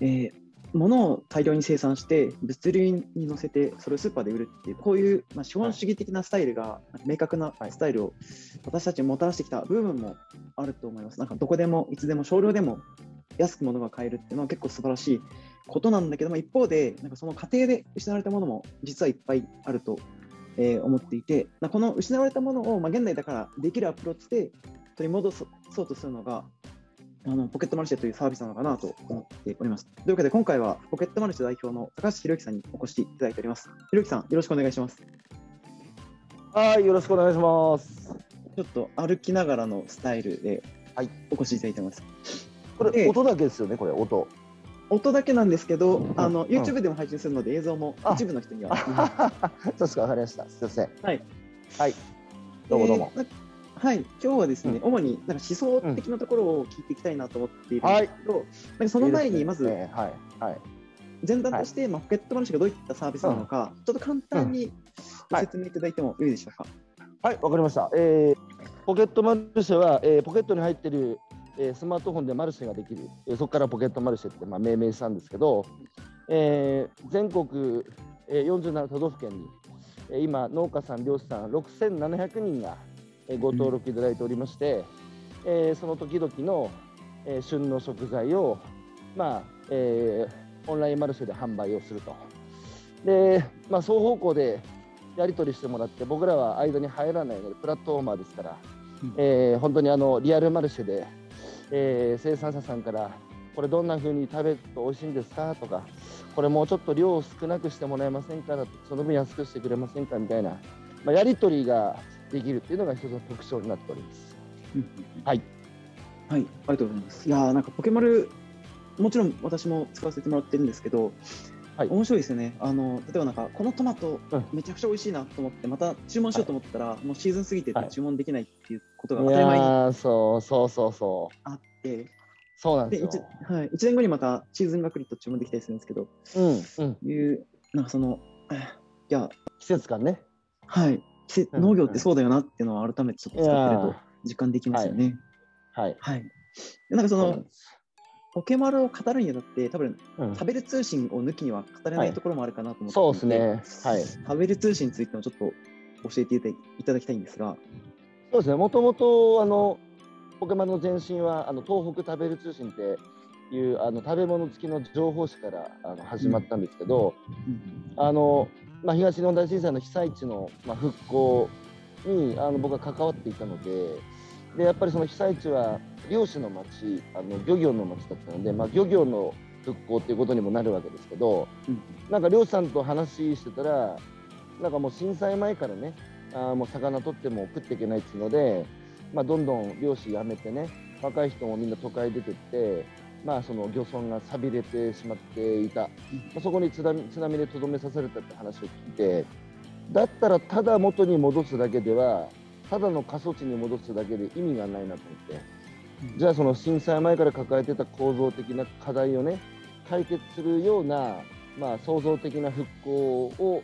えー、物を大量に生産して物流に乗せてそれをスーパーで売るっていうこういう、まあ、資本主義的なスタイルが、明確なスタイルを私たちにもたらしてきた部分もあると思います。なんかどこでもいつでも少量でも安く物が買えるっていうのは結構素晴らしいことなんだけども一方でなんかその過程で失われたものも実はいっぱいあると、えー、思っていてこの失われたものを、まあ、現代だからできるアプローチで取り戻そうとするのがあのポケットマルシェというサービスなのかなと思っております。というわけで今回はポケットマルシェ代表の高橋宏之さんにお越しいただいております。宏之さんよろしくお願いします。はい、よろしくお願いします。ちょっと歩きながらのスタイルでお越しいただいてます。これ音だけですよね、これ音。音だけなんですけど、あの YouTube でも配信するので映像も一部の人には。そうですか、わかりました。すみません。はい。はい。どうもどうも。えーはい、今日はですね、うん、主になんか思想的なところを聞いていきたいなと思っているんですけど、うん。はい、なんかその前にまず、ねはいはい、前段として、まあ、ポケットマルシェがどういったサービスなのか、うん、ちょっと簡単にご説明いただいてもいいでしょうか。はい、わ、かりました。えー、ポケットマルシェは、えー、ポケットに入っている、えー、スマートフォンでマルシェができる、えー、そこからポケットマルシェって、まあ、命名したんですけど、えー、全国、えー、47都道府県に、えー、今、農家さん、漁師さん6700人がご登録いただいておりまして、えー、その時々の、えー、旬の食材を、まあえー、オンラインマルシェで販売をすると。で、まあ、双方向でやり取りしてもらって僕らは間に入らないのでプラットフォーマーですから、うん、えー、本当にあのリアルマルシェで、えー、生産者さんからこれどんな風に食べると美味しいんですか？とかこれもうちょっと量を少なくしてもらえませんか？その分安くしてくれませんか？みたいな、まあ、やり取りができるっていうのが一つの特徴になっております。はい。はい、ありがとうございます。いやなんかポケマル、もちろん私も使わせてもらってるんですけど、はい、面白いですよね。あの例えばなんかこのトマトめちゃくちゃ美味しいなと思って、また注文しようと思ったら、はい、もうシーズン過ぎてて注文できないっていうことが当たり前に、そうそうそうそうあって、そうなんですよ。で 1, はい、1年後にまたシーズンが来ると注文できたりするんですけど、うん、うん、いうなんかそのいや季節感ね。はい。農業ってそうだよなっていうのは改めてちょっと使ってると実感できますよね。はい。はい。なんかその、ポケマルを語るにあたって、多分、うん、食べる通信を抜きには語れないところもあるかなと思って、はい、そうですね。はい。食べる通信についてもちょっと教えていただきたいんですが。そうですね。もともと、あの、ポケマルの前身は、あの、東北食べる通信っていうあの食べ物付きの情報誌からあの始まったんですけど、あのまあ、東日本大震災の被災地の、まあ、復興にあの僕は関わっていたのででやっぱりその被災地は漁師の町あの漁業の町だったので、まあ、漁業の復興っていうことにもなるわけですけど、うん、なんか漁師さんと話してたらなんかもう震災前からねあもう魚取っても食っていけないっていうので、まあ、どんどん漁師辞めてね若い人もみんな都会出てってまあ、その漁村が寂れてしまっていた、まあ、そこに津波津波でとどめさされたって話を聞いてだったらただ元に戻すだけではただの過疎地に戻すだけで意味がないなと思って、じゃあその震災前から抱えてた構造的な課題をね解決するような、まあ、創造的な復興を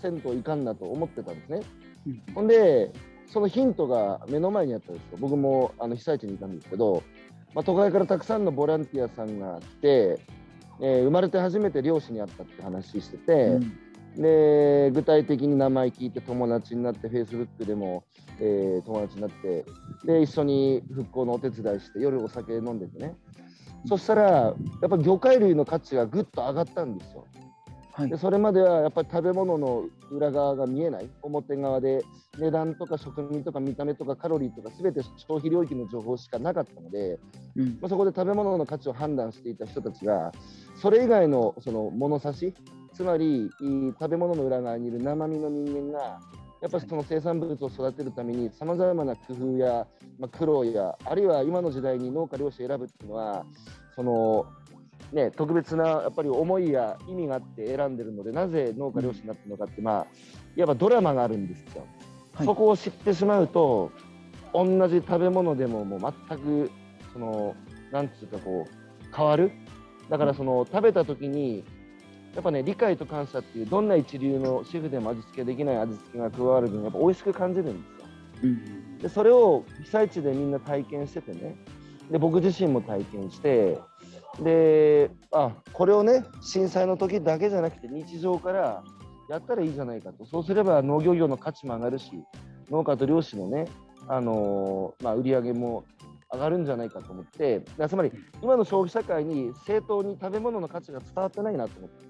せんといかんなと思ってたんですね。うん、ほんでそのヒントが目の前にあったんですよ。僕もあの被災地にいたんですけどまあ、都会からたくさんのボランティアさんが来て、えー、生まれて初めて漁師に会ったって話してて、うん、で具体的に名前聞いて友達になってフェイスブックでも、えー、友達になってで一緒に復興のお手伝いして夜お酒飲んでてね、うん、そしたらやっぱ魚介類の価値がぐっと上がったんですよ。はい、でそれまではやっぱり食べ物の裏側が見えない。表側で値段とか食味とか見た目とかカロリーとか全て消費領域の情報しかなかったので、うん、まあ、そこで食べ物の価値を判断していた人たちがそれ以外のその物差しつまり食べ物の裏側にいる生身の人間がやっぱりその生産物を育てるためにさまざまな工夫や、まあ、苦労やあるいは今の時代に農家漁師選ぶっていうのはそのね、特別なやっぱり思いや意味があって選んでるのでなぜ農家漁師になってるのかって、まあ、いわばドラマがあるんですよ。はい、そこを知ってしまうと同じ食べ物でももう全くそのなんつうかこう変わるだからその食べた時にやっぱね理解と感謝っていうどんな一流のシェフでも味付けできない味付けが加わる分やっぱ美味しく感じるんですよ。うん、でそれを被災地でみんな体験しててねで僕自身も体験してであこれをね震災の時だけじゃなくて日常からやったらいいじゃないかと。そうすれば農業業の価値も上がるし農家と漁師のね、あのー、まあ、売り上げも上がるんじゃないかと思って。つまり今の消費社会に正当に食べ物の価値が伝わってないなと思って、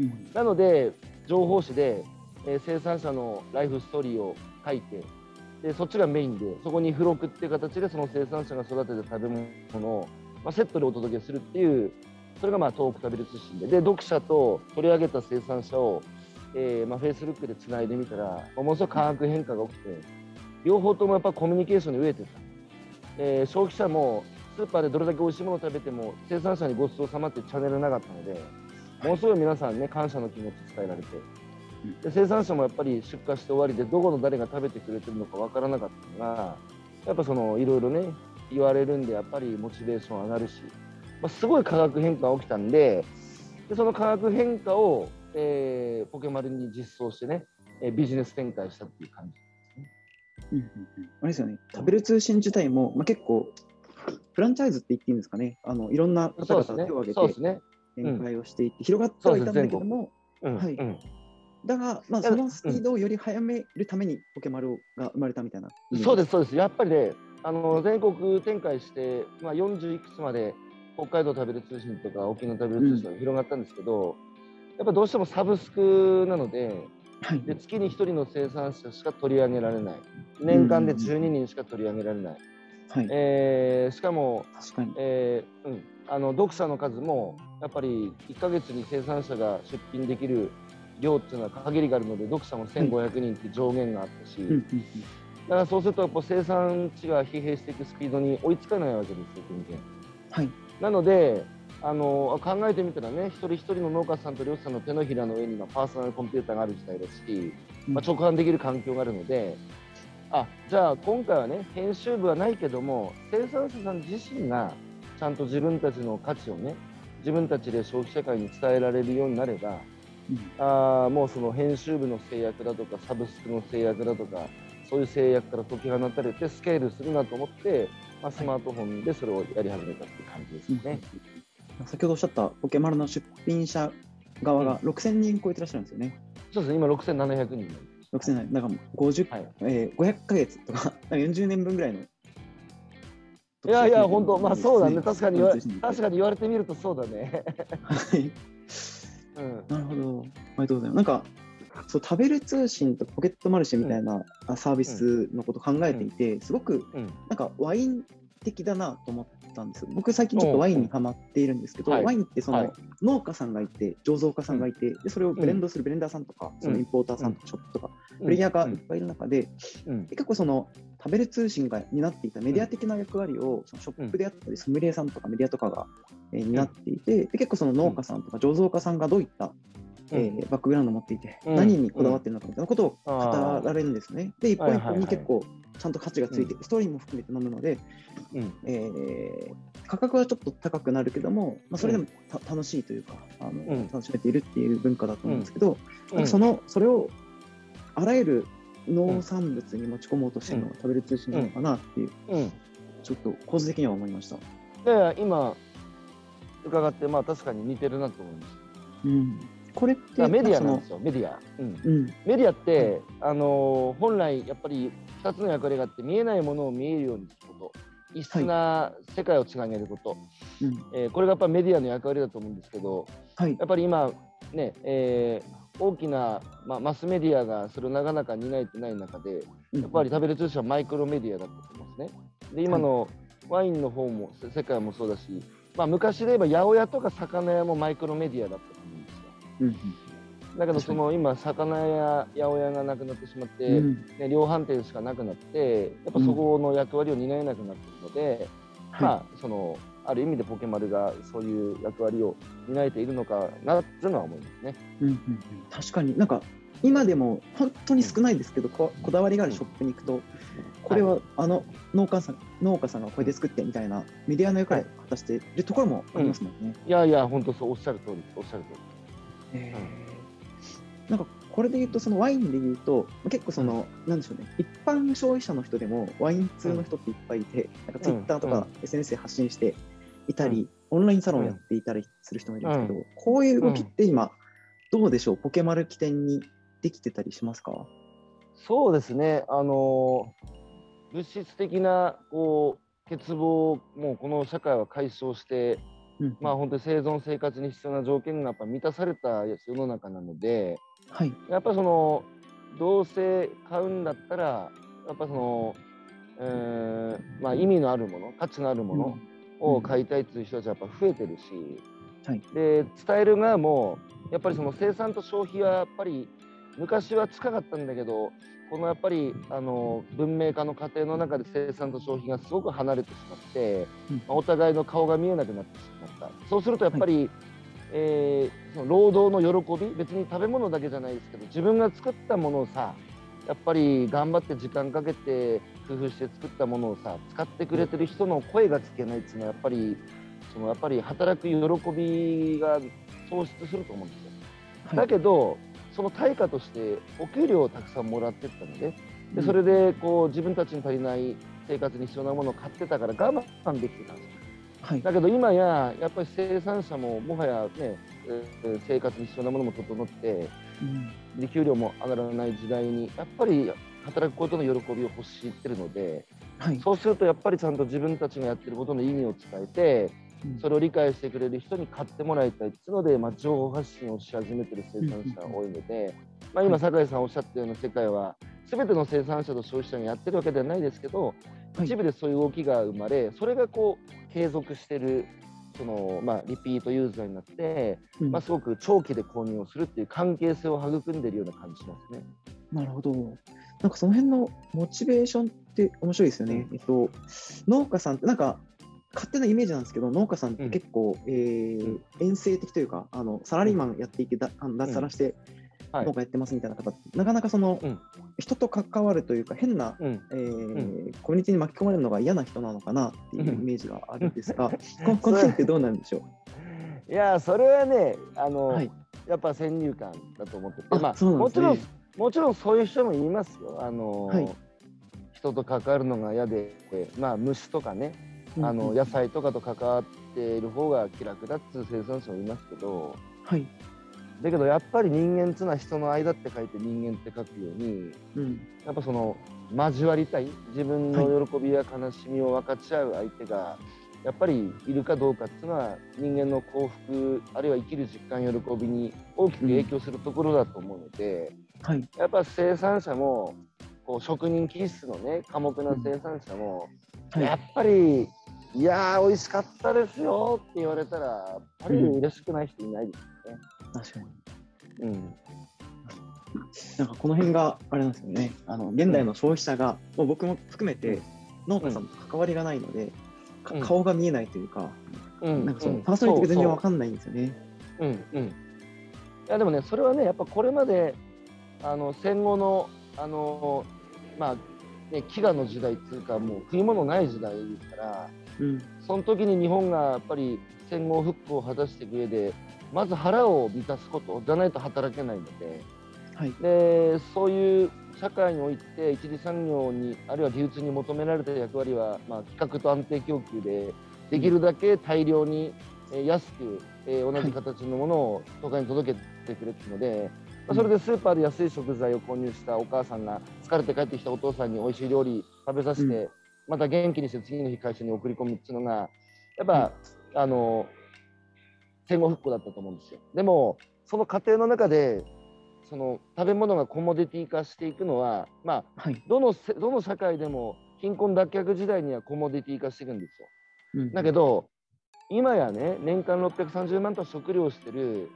うん、なので情報誌で、えー、生産者のライフストーリーを書いてでそっちがメインでそこに付録っていう形でその生産者が育てた食べ物を、まあ、セットでお届けするっていうそれがまあ東北食べる通信でで読者と取り上げた生産者を、えま、フェイスブックでつないでみたらものすごく化学変化が起きて両方ともやっぱコミュニケーションに飢えてた、えー、消費者もスーパーでどれだけ美味しいものを食べても生産者にごちそうさまってチャンネルなかったのでものすごい皆さんね感謝の気持ち伝えられて。で生産者もやっぱり出荷して終わりでどこの誰が食べてくれてるのか分からなかったのがやっぱそのいろいろね言われるんでやっぱりモチベーション上がるし、まあ、すごい化学変化が起きたんででその化学変化を、えー、ポケマルに実装してね、えビジネス展開したっていう感じですね。うんうんうん、あれですよね。食べる通信自体も、まあ、結構フランチャイズって言っていいんですかね。あのいろんな方々が手を挙げて展開をしていって、広がってはいたんだけども、はい、だが、まあ、そのスピードをより速めるためにポケマルが生まれたみたいな。そうです、そうです。やっぱりね、あの全国展開して、まあ、40いくつまで北海道食べる通信とか沖縄食べる通信が広がったんですけど、うん、やっぱどうしてもサブスクなので、はい、で月に1人の生産者しか取り上げられない。年間で12人しか取り上げられない。はい、えー、しかも、確えーうん、あの読者の数もやっぱり1か月に生産者が出品できる量っていうのは限りがあるので読者も1500人って上限があったし、だからそうするとやっぱ生産地が疲弊していくスピードに追いつかないわけですよ全然。はい、なのであの考えてみたらね一人一人の農家さんと漁師さんの手のひらの上にはパーソナルコンピューターがある時代ですし、まあ、直販できる環境があるので。あじゃあ今回はね編集部はないけども生産者さん自身がちゃんと自分たちの価値をね自分たちで消費社会に伝えられるようになればあもうその編集部の制約だとかサブスクの制約だとかそういう制約から解き放たれてスケールするなと思って、まあ、スマートフォンでそれをやり始めたっていう感じですね、うん、先ほどおっしゃったポケマルの出品者側が6000人超えてらっしゃるんですよね、そうですね。今6700人。6000なんか50、はい。えー、500か月とか 40年分ぐらいの。いやいや、本当、まあそうだね、確かに確かに言われてみるとそうだね。はい。うん、なるほど。ありがとうございます。なんか、そう食べる通信とポケットマルシェみたいなサービスのことを考えていて、すごくなんかワイン的だなと思ったんです。僕最近ちょっとワインにハマっているんですけど、ワインってその農家さんがいて、醸造家さんがいて、でそれをブレンドするブレンダーさんとか、そのインポーターさんとかショップとか、プレイヤーがいっぱいいる中で、結構その食べる通信が担っていたメディア的な役割をそのショップであったり、ソムリエさんとかメディアとかが、えー、担っていて、で結構その農家さんとか醸造家さんがどういった、えー、バックグラウンドを持っていて、何にこだわっているのかみたいなことを語られるんですね。で、一本一本に結構ちゃんと価値がついて、ストーリーも含めて飲むので、えー、価格はちょっと高くなるけども、まあ、それでも楽しいというかあの、楽しめているっていう文化だと思うんですけど、そのそれをあらゆる農産物に持ち込もうとしてるのが食べる通信なのかなっていう、うん、ちょっと構図的には思いました。で今伺ってまあ確かに似てるなと思います。うん、これってメディアなんですよメディア、うん、うん、メディアって、あの本来やっぱり2つの役割があって見えないものを見えるようにすること。異質な世界をつなげること、はい、えー、これがやっぱメディアの役割だと思うんですけど、はい、やっぱり今ね、えー、大きな、まあ、マスメディアがそれをなかなか担えてない中で、やっぱり食べる通信はマイクロメディアだったと思うんですね。で今のワインの方も世界もそうだし、まあ、昔で言えば八百屋とか魚屋もマイクロメディアだったうん。うん、だけどその今魚屋八百屋がなくなってしまって、うん、ね、量販店しかなくなってやっぱそこの役割を担えなくなっているので、うん、まあそのある意味でポケマルがそういう役割を担えているのかなっていうのは思いますね。うんうんうん、確かに。なんか今でも本当に少ないですけど、ここだわりがあるショップに行くと、これはあの農家さん農家さんがこれで作ってみたいなメディアの役割を果たしているところもありますもんね。うん、いやいや、本当そうおっしゃる通りおっしゃる通り。えー、なんかこれで言うと、そのワインで言うと、結構その、なんでしょうね、一般消費者の人でもワイン通の人っていっぱいいて、なんかツイッターとか SNS で発信して、いたり、オンラインサロンをやっていたりする人もいるんですけど、うん、こういう動きって今、どうでしょう、ポケマル起点にできてたりしますか？そうですね、あの物質的なこう欠乏をもうこの社会は解消して、うん、まあ本当に生存生活に必要な条件がやっぱ満たされた世の中なので、はい、やっぱそのどうせ買うんだったらやっぱその、えーまあ、意味のあるもの価値のあるものを買いたいっていう人たちはやっぱ増えてるし、はい、で伝える側もやっぱりその生産と消費はやっぱり昔は近かったんだけどこのやっぱりあの文明化の過程の中で生産と消費がすごく離れてしまって、うん、お互いの顔が見えなくなってしまった。そうするとやっぱり、はい、えー、その労働の喜び別に食べ物だけじゃないですけど自分が作ったものをさやっぱり頑張って時間かけて工夫して作ったものをさ使ってくれてる人の声が聞けないっていうのはやっぱりそのやっぱり働く喜びが喪失すると思うんですよ。はい、だけどその対価としてお給料をたくさんもらってったのででそれでこう自分たちに足りない生活に必要なものを買ってたから我慢できてたんですよ。はい、だけど今ややっぱり生産者ももはやね生活に必要なものも整って、うん、で給料も上がらない時代にやっぱり働くことの喜びを欲してるので、はい、そうするとやっぱりちゃんと自分たちがやってることの意味を伝えて、うん、それを理解してくれる人に買ってもらいたいっていうので、まあ、情報発信をし始めてる生産者が多いので、まあ、今酒井さんおっしゃったような世界は全ての生産者と消費者がやってるわけではないですけど、一部でそういう動きが生まれそれがこう継続してるその、まあ、リピートユーザーになって、うん、まあ、すごく長期で購入をするっていう関係性を育んでいるような感じしますね。なるほど。なんかその辺のモチベーションって面白いですよね。うん、えっと、農家さんってなんか勝手なイメージなんですけど農家さんって結構、うん、えー、遠征的というかあのサラリーマンやっていてだ脱サラして、農家やってますみたいな方って、なかなかその、うん、人と関わるというか、変な、うん、えー、コミュニティに巻き込まれるのが嫌な人なのかなっていうイメージがあるんですが、ここの辺ってどうなんでしょう？いやそれはねあの、はい、やっぱ先入観だと思ってて、まあ、ね、もちろんもちろんそういう人もいますよ。あの、はい、人と関わるのが嫌で、まあ、虫とかね、あの野菜とかと関わっている方が気楽だっていう生産者もいますけど、はい、だけどやっぱり人間っていうのは人の間って書いて人間って書くように、うん、やっぱその交わりたい自分の喜びや悲しみを分かち合う相手がやっぱりいるかどうかっていうのは人間の幸福あるいは生きる実感喜びに大きく影響するところだと思うので、うん。はい、やっぱ生産者もこう職人気質のね寡黙な生産者も、やっぱりいやー美味しかったですよって言われたらやっぱり嬉しくない人いないですよね。確かに。うん。なんかこの辺があれなんですよね。あの現代の消費者が、もう僕も含めて農家さんと関わりがないので、うん、顔が見えないというか、うん、なんかそのパーソナリティが全然わかんないんですよね。うんうん。いやでもね、それはね、やっぱこれまであの戦後のあのまあね、飢餓の時代っていうかもう食い物ない時代ですから、うん、その時に日本がやっぱり戦後復興を果たしていく上でまず腹を満たすことじゃないと働けないので,、はい、でそういう社会において一次産業にあるいは流通に求められた役割は、まあ、企画と安定供給でできるだけ大量に、えー、安く、えー、同じ形のものを都会に届けてくれっていうので、まあ、それでスーパーで安い食材を購入したお母さんが疲れて帰ってきたお父さんに美味しい料理食べさせて、うん、また元気にして次の日会社に送り込むっていうのがやっぱ、うん、あの戦後復興だったと思うんですよ。でもその過程の中でその食べ物がコモディティ化していくのは、まあ、はい、どのどの社会でも貧困脱却時代にはコモディティ化していくんですよ。うん、だけど今やね年間630万トン食料をしてる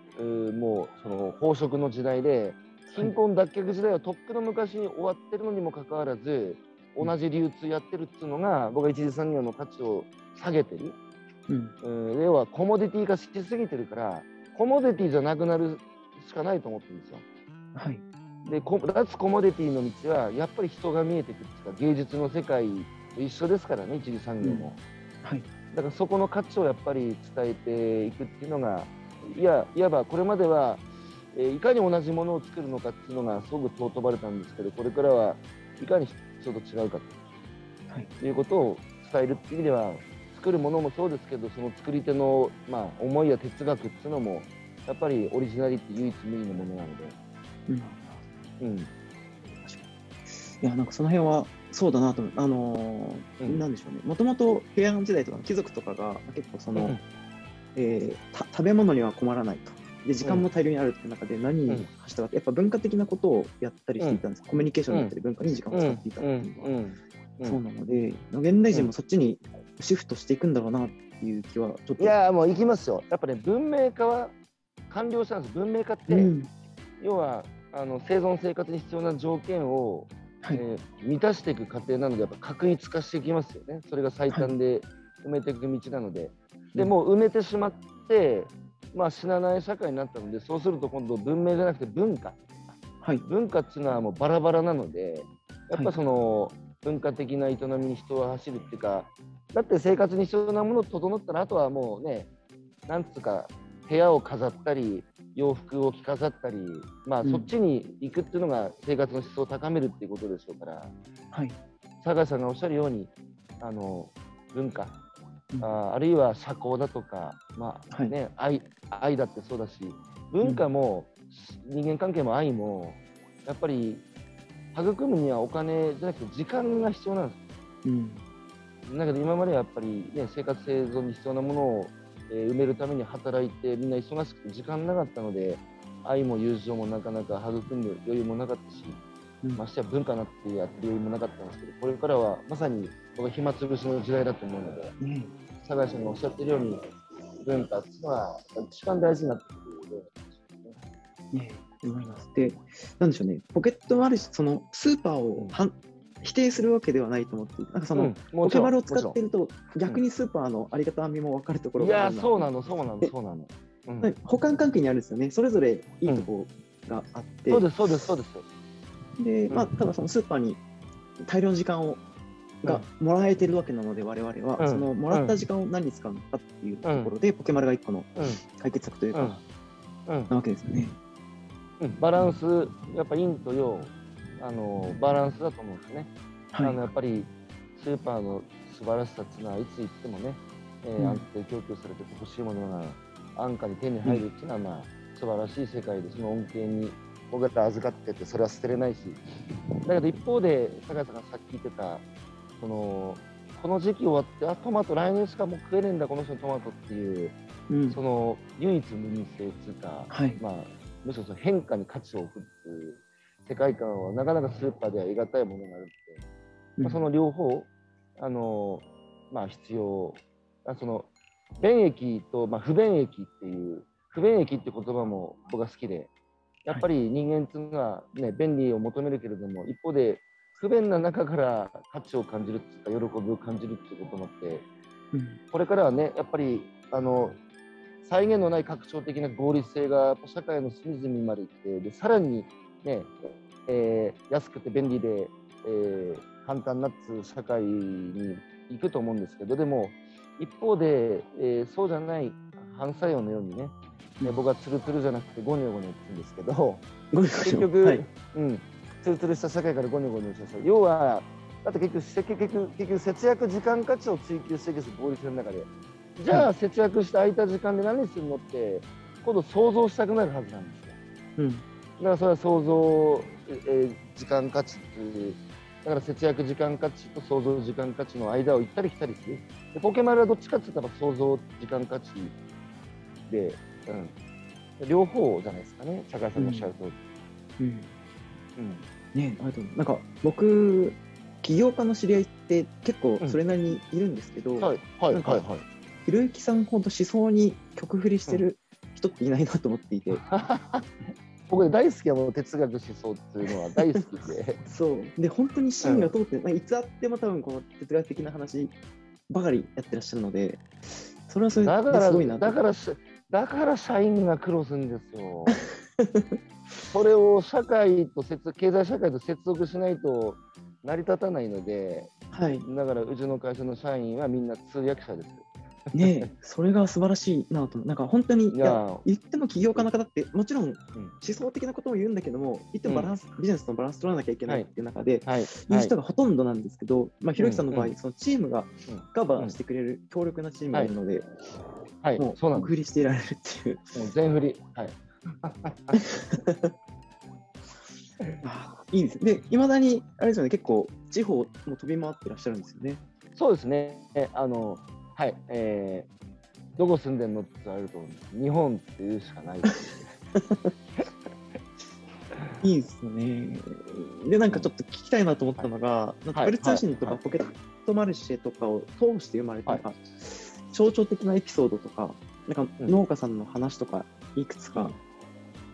もうその飽食の時代で貧困脱却時代はとっくの昔に終わってるのにもかかわらず同じ流通やってるっていうのが僕は一次産業の価値を下げてる。うん、要はコモディティ化しすぎてるからコモディティじゃなくなるしかないと思ってるんですよ。はい、で脱コモディティの道はやっぱり人が見えてくる。っていうか芸術の世界と一緒ですからね一次産業も、うん、はい、だからそこの価値をやっぱり伝えていくっていうのがいやいわばこれまでは、えー、いかに同じものを作るのかっていうのがすごく尊ばれたんですけどこれからはいかに人と違うかと、はい、いうことを伝えるっていう意味では作るものもそうですけどその作り手の、まあ、思いや哲学っていうのもやっぱりオリジナリティ唯一無二のものなので。うんうん、いや、なんかその辺はそうだなと。あのーうんなんでしょうね。もともと平安時代とかの貴族とかが結構その、うんえーた食べ物には困らないと。で時間も大量にあるっていう中で何に走ったかって、やっぱ文化的なことをやったりしていたんです、コミュニケーションだったり文化に時間を使っていたっていうのは、うん。そうなので現代人もそっちにシフトしていくんだろうなっていう気はちょっと。いやもう行きますよ。やっぱね文明化は完了したんです。文明化って、うん。要はあの生存生活に必要な条件を、はい。えー満たしていく過程なのでやっぱ確一化していきますよね。それが最短で埋めていく道なので。でもう埋めてしまって、まあ、死なない社会になったのでそうすると今度文明じゃなくて文化。はい。文化っていうのはもうバラバラなのでやっぱその文化的な営みに人は走るっていうかだって生活に必要なもの整ったらあとはもうねなんつうか部屋を飾ったり洋服を着飾ったりまあうん。そっちに行くっていうのが生活の質を高めるっていうことでしょうから。はい。酒井さんがおっしゃるようにあの文化。うんああるいは社交だとか、まあはい。ね愛愛だってそうだし文化も、人間関係も愛もやっぱり育むにはお金じゃなくて時間が必要なんでうん。すだけど今まではやっぱり、ね、生活生存に必要なものを、えー埋めるために働いてみんな忙しくて時間なかったので愛も友情もなかなか育んで余裕もなかったしうんましてや文化なってやってる余裕もなかったんですけどこれからはまさに僕は暇つぶしの時代だと思うので。ね酒井さんがおっしゃってるように文化っていうのは一番大事になってくるようね思います。で、なんでしょうね、ポケットマルシェ、そのスーパーをはん否定するわけではないと思ってなんかその、ポケマルを使ってると、逆にスーパーのありがたみも分かるところがあるな。やそうなのそうなのそうなの、うん。はい補完関係にあるんですよね、それぞれいいところがあって、そうですそうですそうですで、まあ、うんただそのスーパーに大量の時間をがもらえてるわけなので、我々は、うん。そのもらった時間を何に使うのかっていうところで、ポケマルが一個のう解決策というか、なわけですよね。うん。バランスやっぱ陰と陽あのバランスだと思うんですね、はい。あのやっぱりスーパーの素晴らしさっていうのはいつ行ってもね、えーうん。安定供給されて欲しいものが安価に手に入るっていうのは、まあ素晴らしい世界でその恩恵に僕ら預かっててそれは捨てれないし。だけど一方で酒井さんがさっき言ってたそのこの時期終わってあトマト来年しかもう食えねえんだこの人のトマトっていううん。その唯一無二性っていうか、はい。まあ、むしろその変化に価値を置くっていう世界観はなかなかスーパーでは得難いものがあるって、まあ、その両方あの、まあ、必要。あその便益と、まあ、不便益っていう不便益って言葉も僕は好きでやっぱり人間っていうのは、ね、便利を求めるけれども一方で不便な中から価値を感じるっていうか喜びを感じるっていうこともあってうんこれからはねやっぱりあの際限のない拡張的な合理性が社会の隅々までいってでさらにね、えー安くて便利で、えー簡単なっつ社会に行くと思うんですけどでも一方で、えーそうじゃない反作用のようにね、ね僕はツルツルじゃなくてゴニョゴニョって言うんですけど結局、はい。うん、ツルツルした社会からゴニョゴニョした社会要はだって結局結局結局節約時間価値を追求していくんです合理性の中で。じゃあ節約して空いた時間で何するのって今度想像したくなるはずなんですよ。うん。だからそれは想像、えー時間価値っていうだから節約時間価値と想像時間価値の間を行ったり来たりする。でポケマルはどっちかって言ったら想像時間価値で、うん、両方じゃないですかね。坂井さんがおっしゃる通り、うん。うん。ねあとうなんか僕起業家の知り合いって結構それなりにいるんですけど、はい。はい。なんかはい。はい。ひろゆきさんほど思想に曲振りしてる人っていないなと思っていて、僕大好きはもう哲学思想っていうのは大好きで。そう。で本当に芯が通って、まあいつあっても多分この哲学的な話ばかりやってらっしゃるのでそれはそれだかですごいなと。らだからしだから社員が苦労するんですよ。それを社会と接経済社会と接続しないと成り立たないのではいだからうちの会社の社員はみんな通訳者です。ねそれが素晴らしいなと、なんか本当に、いや言っても起業家の方って、もちろん思想的なことも言うんだけども、言ってもバランス、ビジネスのバランス取らなきゃいけないっていう中で、はい。言う人がほとんどなんですけど、まあ、ひろゆきさんの場合、そのチームがカバーしてくれる強力なチームがいるので、はい、もう、そうなん振りしていられるっていう。もう全振り。はい。いいですで、いまだに、あれですよね、結構、地方も飛び回ってらっしゃるんですよね。そうですね。えあのはい、えー、どこ住んでんのって言われると、日本っていうしかないです、いいですね。で、なんかちょっと聞きたいなと思ったのが、なんか、ブル通信とかポケットマルシェとかを通して生まれた、はい、象徴的なエピソードとか、なんか農家さんの話とか、いくつか、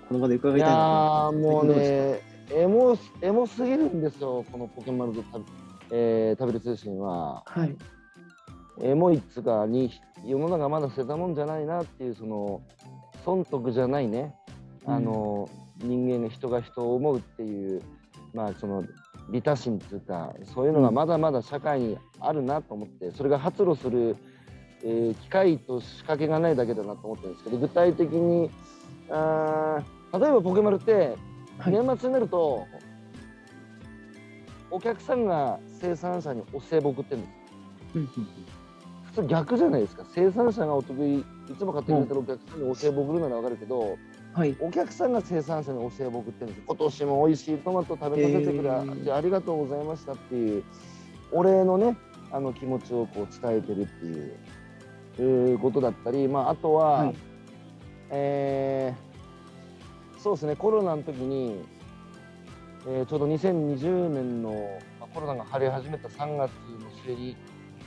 この場で伺いたいなと思いもうね、エモエモすぎるんですよ、このポケマルとえー、食べる通信は。はい。エモいっつかに世の中まだ捨てたもんじゃないなっていうその損得じゃないね、うん、あの人間が人が人を思うっていうまあその利他心っていうかそういうのがまだまだ社会にあるなと思ってそれが発露する、えー、機会と仕掛けがないだけだなと思ってるんですけど具体的にあ例えばポケマルって年末になると、お客さんが生産者にお歳暮送ってるんです。それ逆じゃないですか。生産者がお得意いつも買ってくれてるお客さんにお歳暮送るなら分かるけど、はい、お客さんが生産者にお歳暮送ってるんです今年も美味しいトマト食べさせてくれ、えー、ありがとうございましたっていうお礼のねあの気持ちをこう伝えてるっていういうことだったり、まあ、あとは、はい、えー、そうですねコロナの時に、えー、ちょうど2020年の、まあ、コロナが晴れ始めた3月の末に、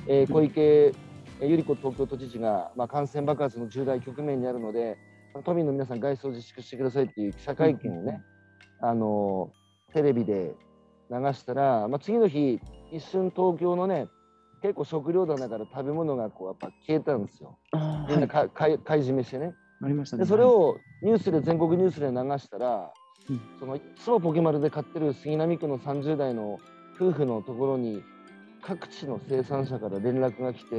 えー、小池百合子東京都知事が、まあ、感染爆発の重大局面にあるので、都民の皆さん、外出を自粛してくださいっていう記者会見をね、あのテレビで流したら、まあ、次の日、一瞬東京のね、結構食料棚から食べ物がこうやっぱ消えたんですよ。みんなか、はい、買い占めしてね。ありましたね。でそれをニュースで全国ニュースで流したら、うん、そのいつもポケマルで買ってる杉並区の30代の夫婦のところに各地の生産者から連絡が来て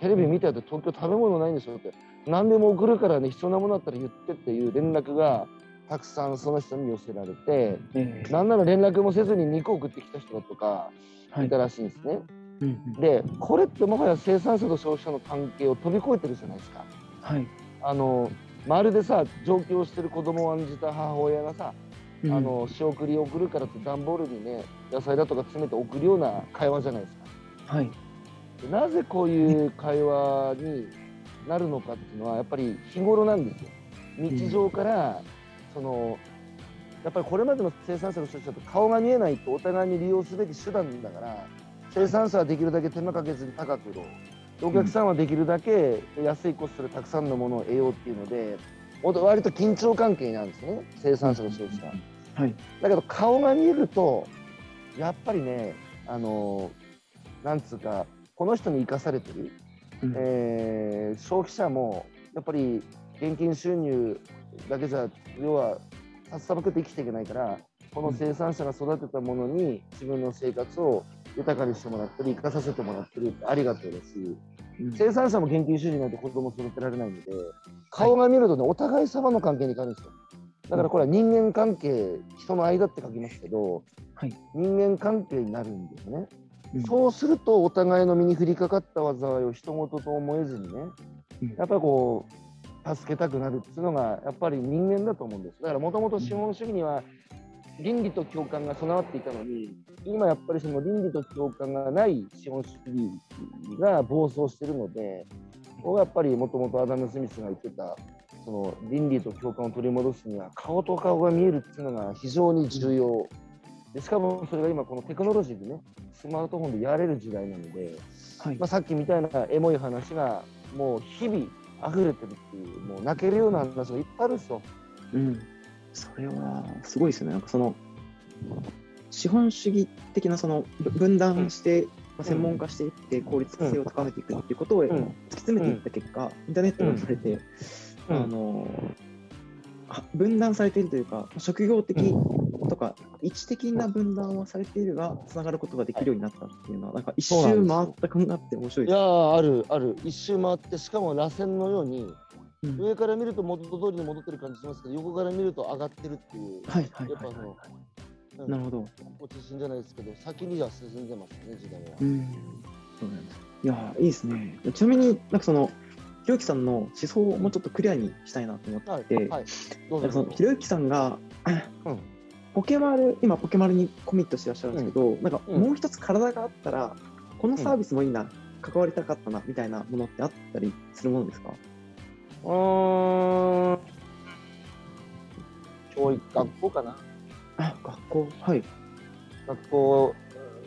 テレビ見てて東京食べ物ないんでしょって何でも送るからね必要なものあったら言ってっていう連絡がたくさんその人に寄せられて、えー、なんなら連絡もせずに肉を送ってきた人だとかいたらしいんですね。はい、でこれってもはや生産者と消費者の関係を飛び越えてるじゃないですか。はい、あのまるでさ上京してる子供を案じた母親がさあの仕送り送るからって段ボールにね野菜だとか詰めて送るような会話じゃないですか。はい、なぜこういう会話になるのかっていうのはやっぱり日頃なんですよ。日常から、そのやっぱりこれまでの生産者の人たちだと顔が見えないとお互いに利用すべき手段だから生産者はできるだけ手間かけずに高く売ろうお客さんはできるだけ安いコストでたくさんのものを得ようっていうので割と緊張関係なんですね。生産者と消費者。は。い、だけど顔が見えるとやっぱりねあのなんつうかこの人に生かされてる、うん、えー、消費者もやっぱり現金収入だけじゃ要はさっさばくって生きていけないからこの生産者が育てたものに自分の生活を豊かにしてもらったり生かさせてもらってるありがとうだし、うん、生産者も現金収入なんて子供育てられないので顔が見るとね、はい、お互い様の関係に変わるんですよ。だからこれは人間関係、人の間って書きますけど、はい、人間関係になるんですね。うん、そうすると、お互いの身に降りかかった災いを人事と思えずにね、うん、やっぱりこう、助けたくなるっていうのが、やっぱり人間だと思うんです。だからもともと資本主義には、倫理と共感が備わっていたのに、今やっぱりその倫理と共感がない資本主義が暴走してるので、ここがやっぱりもともとアダム・スミスが言ってたその倫理と共感を取り戻すには顔と顔が見えるっていうのが非常に重要。でしかもそれが今このテクノロジーでねスマートフォンでやれる時代なので、はい、まあ、さっきみたいなエモい話がもう日々溢れてるっていうもう泣けるような話がいっぱいあるんですよ。うん、それはすごいですよね。なんかその資本主義的なその分断して、まあ、専門化していって効率性を高めていくっていうことを突き詰めていった結果、インターネットが生まれて、あの分断されているというか、職業的とか、位置的な分断はされているが、つながることができるようになったっていうのは、なんか一周回った感があって面白いいやあるある、一周回って、しかも螺旋のように、うん、上から見ると元通りに戻ってる感じしますけど、横から見ると上がってるっていう、はいはいやっぱその、うん、なるほど。落ち進じゃないですけど、先には進んでますね、時代は。うん、そうなんです。いやいいですね。ちなみになんかその、ひろゆきさんの思想をもうちょっとクリアにしたいなと思って、はいはい、ひろゆきさんが、うん、ポケマル、今ポケマルにコミットしてらっしゃるんですけど、うん、なんかもう一つ体があったら、このサービスもいいな、うん、関わりたかったなみたいなものってあったりするものですか？うん、教育、学校かな？あ、学校、はい。学校、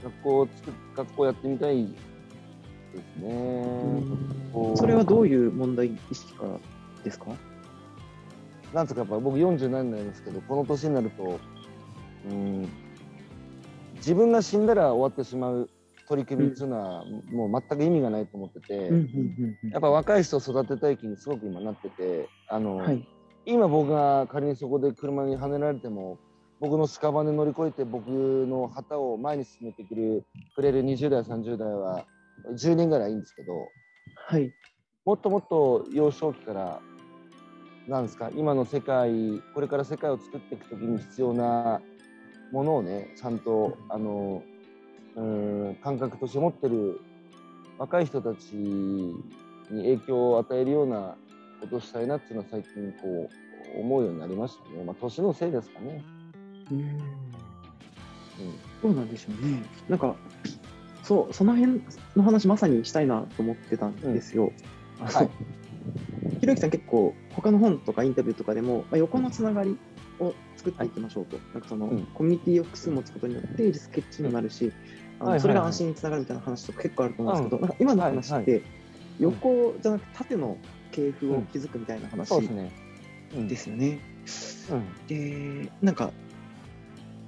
学校を作学校やってみたいですね。それはどういう問題意識からですか？なんつうかやっぱ僕47になりますけどこの年になるとうん自分が死んだら終わってしまう取り組みっていうのは、もう全く意味がないと思ってて、やっぱ若い人を育てたい気にすごく今なっててあの、はい、今僕が仮にそこで車にはねられても僕の屍乗り越えて僕の旗を前に進めてくれる20代30代は10年ぐらいいいんですけど、はい、もっともっと幼少期からなんですか今の世界これから世界を作っていく時に必要なものをねちゃんとあのうん感覚として持ってる若い人たちに影響を与えるようなことをしたいなっていうのは最近こう思うようになりましたね。まあ年のせいですかね。うん。うん、そうなんでしょうね。なんかそう、その辺の話まさにしたいなと思ってたんですよ。うん、はい。ひろゆきさん結構他の本とかインタビューとかでも、まあ、横のつながりを作っていきましょうと、はい、なんかその、うん、コミュニティを複数持つことによってリスケッチにもなるし、あのそれが安心につながるみたいな話とか結構あると思うんですけど、なんか今の話って横じゃなくて縦の系譜を築くみたいな話ですよね。でなんか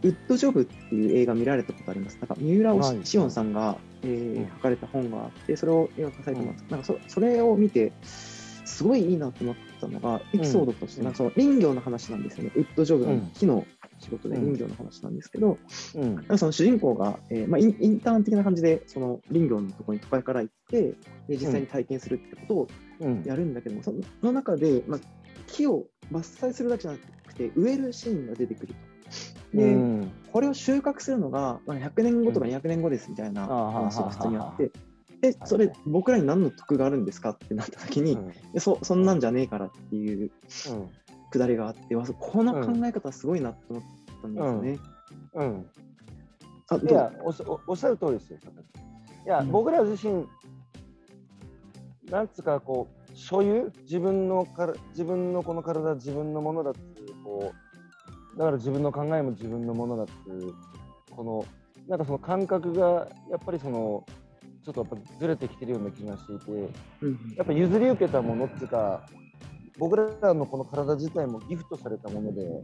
ウッドジョブっていう映画見られたことあります。なんか三浦紫音さんが、えー、書かれた本があって、それを映画化されてます。なんかそそれを見て、すごいいいなと思ったのが、エピソードとして、なんかその林業の話なんですよね。ウッドジョブの木の仕事で林業の話なんですけど、うん、その主人公が、えーまあイン、インターン的な感じで、その林業のところに都会から行って、で実際に体験するってことをやるんだけども、その中で、まあ、木を伐採するだけじゃなくて、植えるシーンが出てくると。で、うん、これを収穫するのが、まあ、100年後とか200年後ですみたいな話が普通にあって、でそれ僕らに何の得があるんですかってなった時に、うん、そそんなんじゃねえからっていうくだりがあって、この考え方すごいなと思ったんですよね。うん、うん、あいやおおっしゃる通りですよ。いや、僕ら自身なんつうかこう所有？自分のから自分のこの体自分のものだっていうこうだから自分の考えも自分のものだっていうこのなんかその感覚がやっぱりそのちょっとやっぱずれてきてるような気がしていて、やっぱ譲り受けたものっていうか僕らのこの体自体もギフトされたもので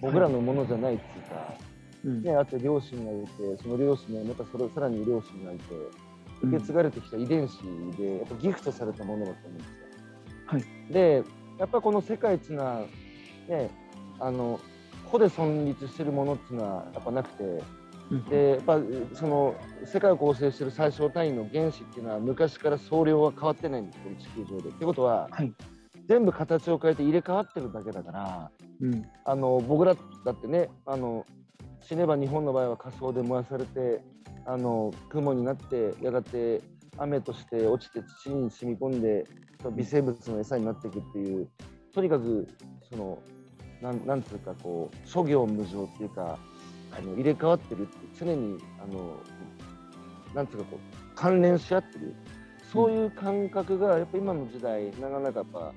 僕らのものじゃないっていうか、はいね、あって両親がいてその両親がまたそれさらに両親がいて受け継がれてきた遺伝子でやっぱギフトされたものだと思うんですよ。はい、でやっぱこの世界一な、ね、あの個で存立してるものっていうのはやっぱなくて、うん、でやっぱその世界を構成してる最小単位の原子っていうのは昔から総量は変わってないんですこの地球上で。ってことは、はい、全部形を変えて入れ替わってるだけだから、うん、あの僕らだってねあの死ねば日本の場合は火葬で燃やされてあの雲になってやがて雨として落ちて土に染み込んで微生物の餌になっていくっていうとにかくそのなんなんつうかこう諸行無常っていうかあの入れ替わってるって常にあのなんつうかこう関連し合ってる。そういう感覚がやっぱ今の時代なかなかやっぱ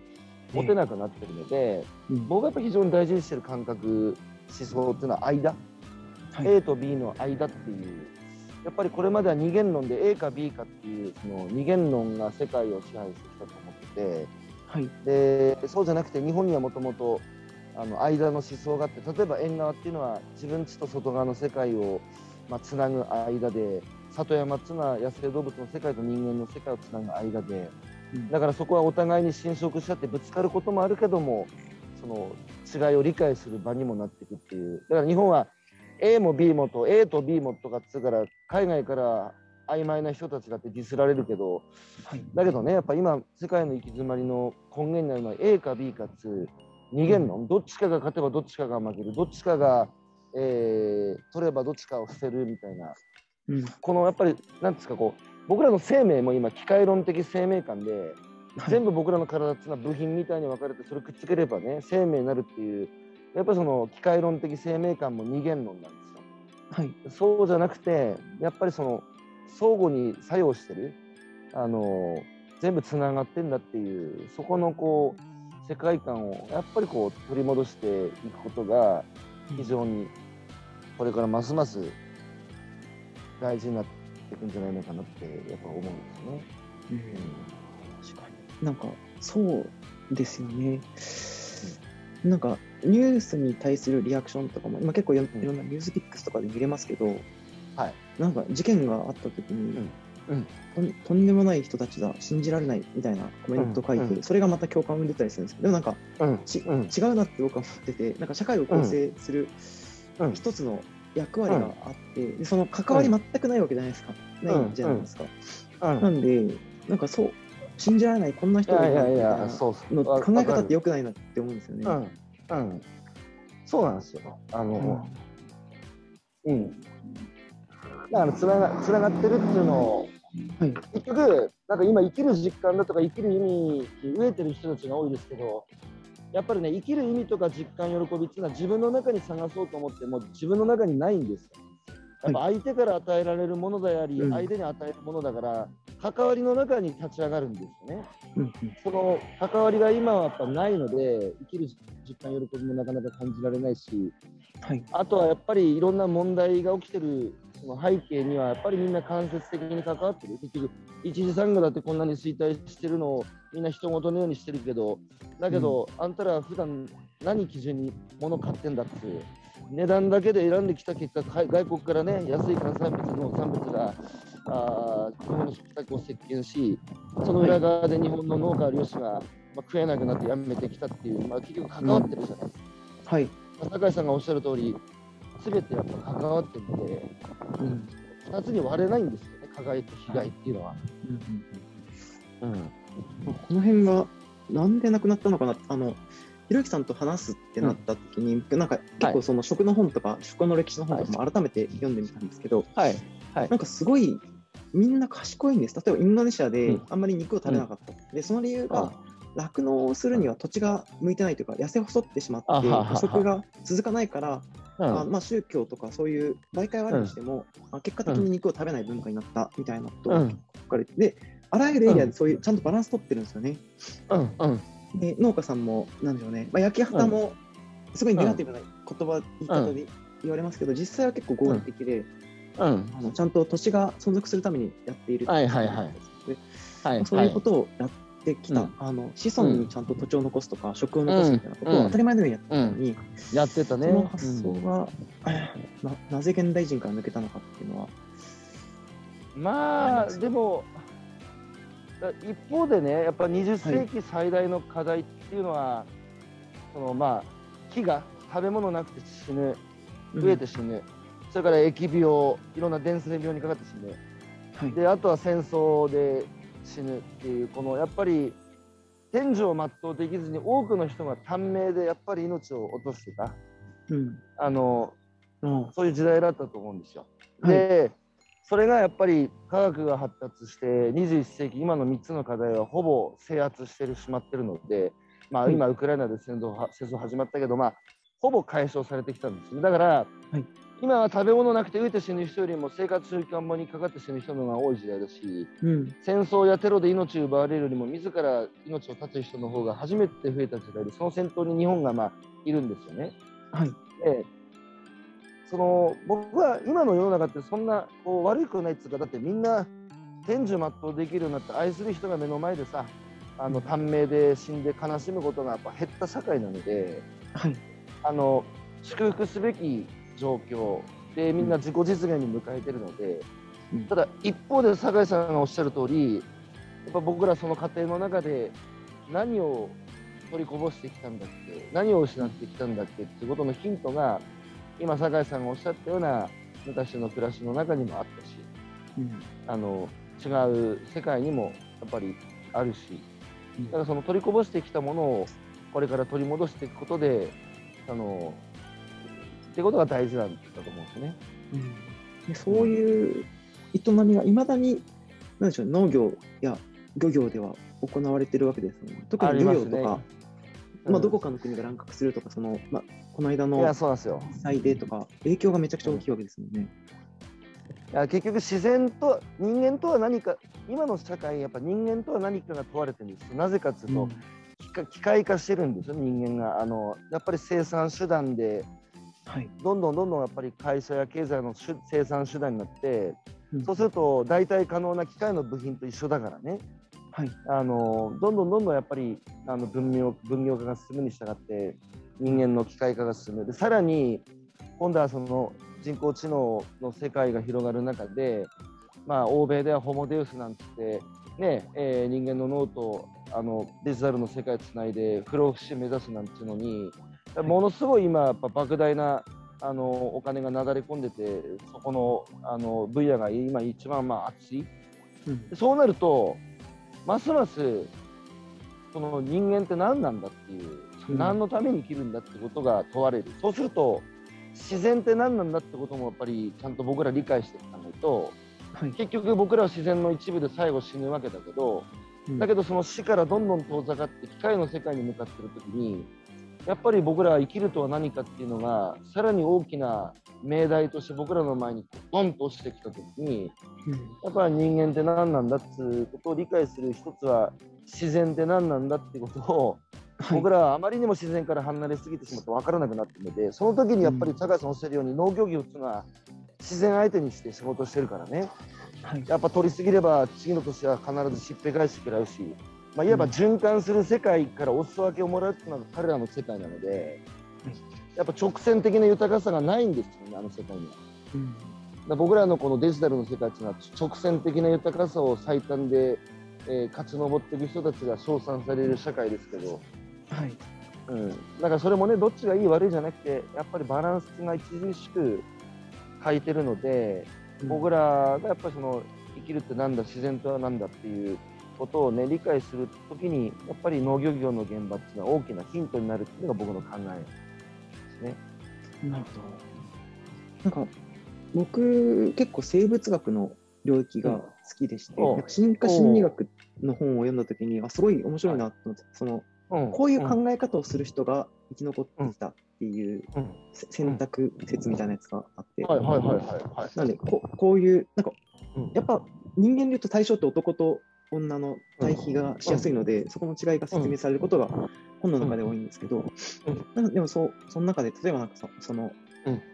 持てなくなってるので、うん、僕がやっぱ非常に大事にしてる感覚思想っていうのは間、はい、A と B の間っていう。やっぱりこれまでは二元論で A か B かっていうその二元論が世界を支配してきたと思ってて、はい、でそうじゃなくて日本にはもともとあの間の思想があって例えば縁側っていうのは自分ちと外側の世界を、まあ、つなぐ間で里山っていうのは野生動物の世界と人間の世界をつなぐ間で、うん、だからそこはお互いに侵食し合ってぶつかることもあるけどもその違いを理解する場にもなっていくっていう。だから日本は A も B もと A と B もとかっつうから海外から曖昧な人たちだってディスられるけど、はい、だけどねやっぱ今世界の行き詰まりの根源になるのは A か B かっつう逃げんの、うん、どっちかが勝てばどっちかが負ける。どっちかが、えー、取ればどっちかを捨てるみたいな、うん、このやっぱりなんですかこう僕らの生命も今機械論的生命観で、全部僕らの体っていうのは部品みたいに分かれてそれくっつければね生命になるっていうやっぱりその機械論的生命観も二元論なんですよ。はい、そうじゃなくてやっぱりその相互に作用してるあの全部つながってんだっていうそこのこう世界観をやっぱりこう取り戻していくことが非常にこれからますます大事になっていくんじゃないのかなってやっぱ思うんですね。うん、確かになんかそうですよね。なんかニュースに対するリアクションとかも今結構いろんなニュースピックスとかで見れますけど、はい、なんか事件があった時に、うん。うん、とんでもない人たちだ信じられないみたいなコメント書いて、うん、それがまた共感を生んでたりするんですけどでもなんか、ち違うなって僕は思っててなんか社会を構成する一つの役割があって、でその関わり全くないわけじゃないですか、ないじゃないですか。なんでなんかそう信じられないこんな人がいるみたいな考え方ってよくないなって思うんですよね。うん、うん、そうなんですよ。あの、うん、だからつながつながってるっていうのを、はい、結局なんか今生きる実感だとか生きる意味に飢えてる人たちが多いですけどやっぱりね生きる意味とか実感喜びっていうのは自分の中に探そうと思っても自分の中にないんですよ。やっぱ相手から与えられるものであり、はい、相手に与えるものだから、関わりの中に立ち上がるんですよね。うん、その関わりが今はやっぱないので、生きる実感、喜びもなかなか感じられないし、はい、あとはやっぱりいろんな問題が起きてるその背景にはやっぱりみんな間接的に関わってる。結局一次産業だってこんなに衰退してるのをみんな人事のようにしてるけどだけど、うん、あんたら普段何基準に物買ってんだっていう値段だけで選んできた結果外国からね安い海産物の産物があ日本の食卓を席巻しその裏側で日本の農家漁師が、まあ、食えなくなってやめてきたっていう、まあ、結局関わってるじゃない。ですか。うん、はい。酒井さんがおっしゃる通り全てやっぱ関わってるので、うん、2つに割れないんですよね、加害と被害っていうのは。うん。うん。うん、この辺がなんでなくなったのかな？あのひろゆきさんと話すってなった時に、うん、なんか結構その食の本とか、はい、食の歴史の本とかも改めて読んでみたんですけど、はい。はい、なんかすごいみんな賢いんです。例えばインドネシアであんまり肉を食べなかった、でその理由が酪農するには土地が向いてないというか痩せ細ってしまって捕食が続かないからあまあ、宗教とかそういう媒介はあるにしても、うん、結果的に肉を食べない文化になったみたいなことが書かれて、であらゆるエリアでそういうちゃんとバランス取ってるんですよね。うんうん、で農家さんもなんでしょうね、まあ、焼き畑もすごいネガティブな言葉、言い方で言われますけど実際は結構合理的で、うん、あのちゃんと土地が存続するためにやっているはいはいはい、そういうことをやってきた、うん、あの子孫にちゃんと土地を残すとか、食を残すみたいなことを当たり前のようにやってたのに、やってたね。その発想が、ななぜ現代人から抜けたのかっていうのは。まあでも一方でねやっぱ20世紀最大の課題っていうのは、はい、そのまあ木が食べ物なくて死ぬ増えて死ぬ、うん、それから疫病いろんな伝染病にかかって死ぬ、はい、であとは戦争で死ぬっていうこのやっぱり天寿を全うできずに多くの人が短命でやっぱり命を落としてた、うん、あの、うん、そういう時代だったと思うんですよ。で、はい、それがやっぱり科学が発達して21世紀今の3つの課題はほぼ制圧してしまってるので、まあ、今ウクライナで戦争戦争始まったけど、まあ、ほぼ解消されてきたんですね。だから、はい今は食べ物なくて飢えて死ぬ人よりも生活習慣病にかかって死ぬ人の方が多い時代だし、うん、戦争やテロで命を奪われるよりも自ら命を絶つ人の方が初めて増えた時代でその先頭に日本がまあいるんですよね。はい、でその僕は今の世の中ってそんなこう悪くないっつうかだってみんな天寿全うできるようになって愛する人が目の前でさあの短命で死んで悲しむことがやっぱ減った社会なので、はい、あの祝福すべき状況でみんな自己実現に迎えてるので、うん、ただ一方で酒井さんがおっしゃる通りやっぱ僕らその過程の中で何を取りこぼしてきたんだっけ何を失ってきたんだっけっていうことのヒントが今酒井さんがおっしゃったような昔の暮らしの中にもあったし、うん、あの違う世界にもやっぱりあるしだからその取りこぼしてきたものをこれから取り戻していくことであのってことが大事なんだと思うんですね。うん、でそういう営みがいまだになんでしょう農業や漁業では行われてるわけですよね。特に漁業とか、ま、ねうん、まあ、どこかの国が乱獲するとか、そのまあ、この間の災害とか、影響がめちゃくちゃ大きいわけですもんね。いや結局自然と人間とは何か今の社会やっぱ人間とは何かが問われてるんですなぜかというと、うん、機械化してるんですよ人間が。あのやっぱり生産手段で、はい、どんどんどんどんやっぱり会社や経済の生産手段になって、うん、そうすると代替可能な機械の部品と一緒だからね、はい、あのどんどんどんどんやっぱりあの分業分業化が進むに従って人間の機械化が進む。でさらに今度はその人工知能の世界が広がる中で、まあ、欧米ではホモデウスなんてねえー、人間の脳とあのデジタルの世界をつないで不老不死目指すなんていうのにものすごい今やっぱ莫大なあのお金がなだれ込んでてそこのあの分野が今一番まあ熱い、うん、そうなるとますますその人間って何なんだっていう、うん、何のために生きるんだってことが問われる。そうすると自然って何なんだってこともやっぱりちゃんと僕ら理解していかないと、はい、結局僕らは自然の一部で最後死ぬわけだけど、うん、だけどその死からどんどん遠ざかって機械の世界に向かってる時にやっぱり僕らは生きるとは何かっていうのがさらに大きな命題として僕らの前にドンと落ちてきた時に、うん、やっぱり人間って何なんだっていうことを理解する一つは自然って何なんだってことを僕らはあまりにも自然から離れすぎてしまって分からなくなってるのでその時にやっぱり高橋さんおっしゃるように農業業っていうのは自然相手にして仕事してるからね、はい、やっぱ取りすぎれば次の年は必ずしっぺ返してくれるし、まあ、いわば循環する世界からお裾分けをもらうっていうのが彼らの世界なので、やっぱ直線的な豊かさがないんですよねあの世界には。うん。僕らのこのデジタルの世界っていうのは直線的な豊かさを最短で、えー、勝ち上っていく人たちが称賛される社会ですけど、はい。うん。だからそれもね、どっちがいい悪いじゃなくて、やっぱりバランスが著しく欠いてるので、うん、僕らがやっぱりその生きるってなんだ、自然とはなんだっていうことをね、理解するときに、やっぱり農業業の現場っていうのは大きなヒントになるっていうのが僕の考えですね。なるほど。なんか、僕、結構生物学の領域が好きでして、うん、進化心理学の本を読んだときに、あ、すごい面白いなと思って、その、こういう考え方をする人が生き残ってきたっていう選択説みたいなやつがあって、なんでここういうなんかやっぱ人間でいうと対象って男と女の対比がしやすいので、そこの違いが説明されることが本の中で多いんですけど、でもそその中で例えばなんかその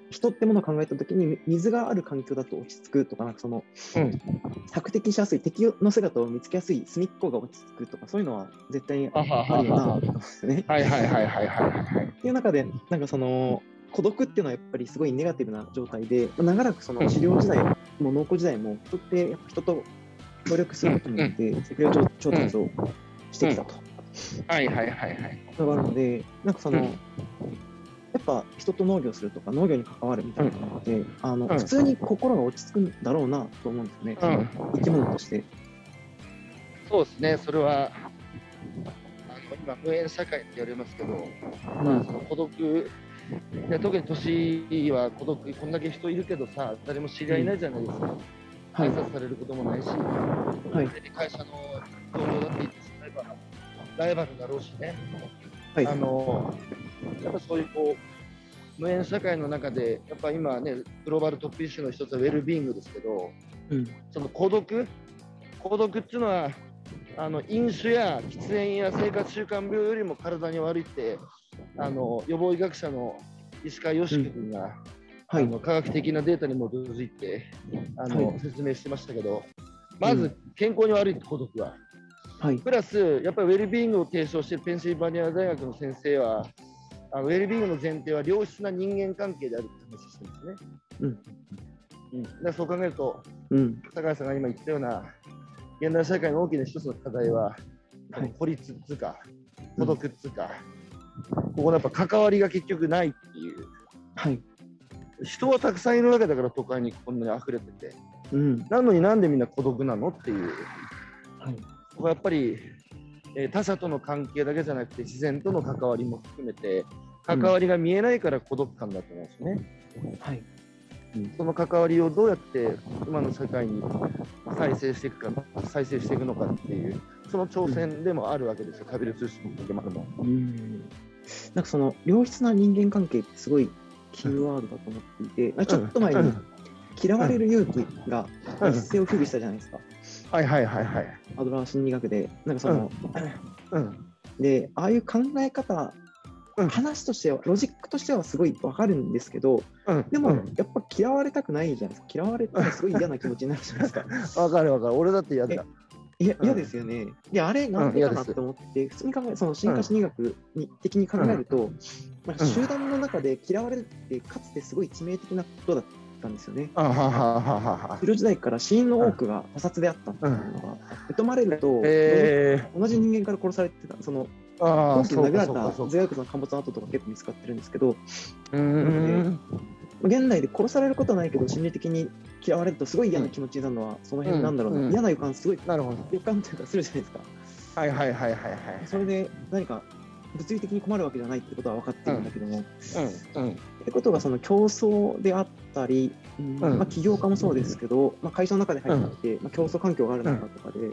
人ってものを考えたときに水がある環境だと落ち着くとかなんかその、うん、索敵しやすい敵の姿を見つけやすい隅っこが落ち着くとかそういうのは絶対あるよなと思うんですね。はいはいはいはいはい。っていう中でなんかその孤独っていうのはやっぱりすごいネガティブな状態で長らくその治療時代も農耕時代も人ってやっぱ人と協力することによって食料調達をしてきたと。はいはいはいはい。があるのでなんかその、やっぱ人と農業するとか農業に関わるみたいなので、うん、あの、うん、普通に心が落ち着くんだろうなと思うんですよね、うん、生き物として。そうですね、それはあの今、無縁社会って言われますけど、まあ、その孤独で、特に年は孤独、こんだけ人いるけどさ、誰も知り合いないじゃないですか、挨拶されることもないし、はい、会社の同僚だって言ってしまえば、ライバルだろうしね。はい、あのやっぱそういうこう無縁社会の中でやっぱ今ねグローバルトップイシューの一つはウェルビーイングですけど、うん、その孤独？孤独っていうのはあの飲酒や喫煙や生活習慣病よりも体に悪いってあの予防医学者の石川良樹君が、うん。はい、あの科学的なデータに基づいてあの、はい、説明してましたけどまず健康に悪いって孤独は。はい、プラス、やっぱりウェルビーイングを提唱しているペンシルバニア大学の先生は、あのウェルビーイングの前提は良質な人間関係であるって話してるんですね。うん。うん、でそう考えると、うん、高橋さんが今言ったような現代社会の大きな一つの課題は、はい、孤立っつうか、孤独っつうか、うん、ここのやっぱ関わりが結局ないっていう。はい。人はたくさんいるわけだから都会にこんなに溢れてて、うん、なのになんでみんな孤独なのっていう、はい、そこはやっぱり、えー、他者との関係だけじゃなくて自然との関わりも含めて関わりが見えないから孤独感だと思うんですね。うん、はいその関わりをどうやって今の社会に再生していくか、再生していくのかっていう、その挑戦でもあるわけですよ、旅ル通信もポケマルも。うん。なんかその良質な人間関係ってすごいキーワードだと思っていて、ちょっと前に嫌われる勇気が一世を風靡したじゃないですか。はいはいはいはい。アドラー心理学で、なんかその、うん、で、ああいう考え方、うん、話としては、ロジックとしてはすごいわかるんですけど、うん、でも、やっぱ嫌われたくないじゃないですか。嫌われたらすごい嫌な気持ちになるじゃないですか。わかるわかる。俺だって嫌だ。いや嫌ですよね。いや、あれ、なんでかなって思って、普通に考え、その進化心理学に的に考えると、まあ、集団の中で嫌われるって、かつてすごい致命的なことだったんですよね。江戸時代から死因の多くが他殺であったっていうのが、疎まれると、同じ人間から殺されてた、その、本気で殴られた頭薬の貨物跡とか結構見つかってるんですけど、現代で殺されることはないけど、心理的に嫌われるとすごい嫌な気持ちになるのは、その辺なんだろうな、嫌な予感、すごいなるほど。予感というかするじゃないですか。はいはいはいはいはい。それで何か物理的に困るわけじゃないってことは分かってるんだけども、うんうん、ってことがその競争であったり、うん。まあ、起業家もそうですけど、まあ、会社の中で入ってきて、まあ、競争環境がある中とかで、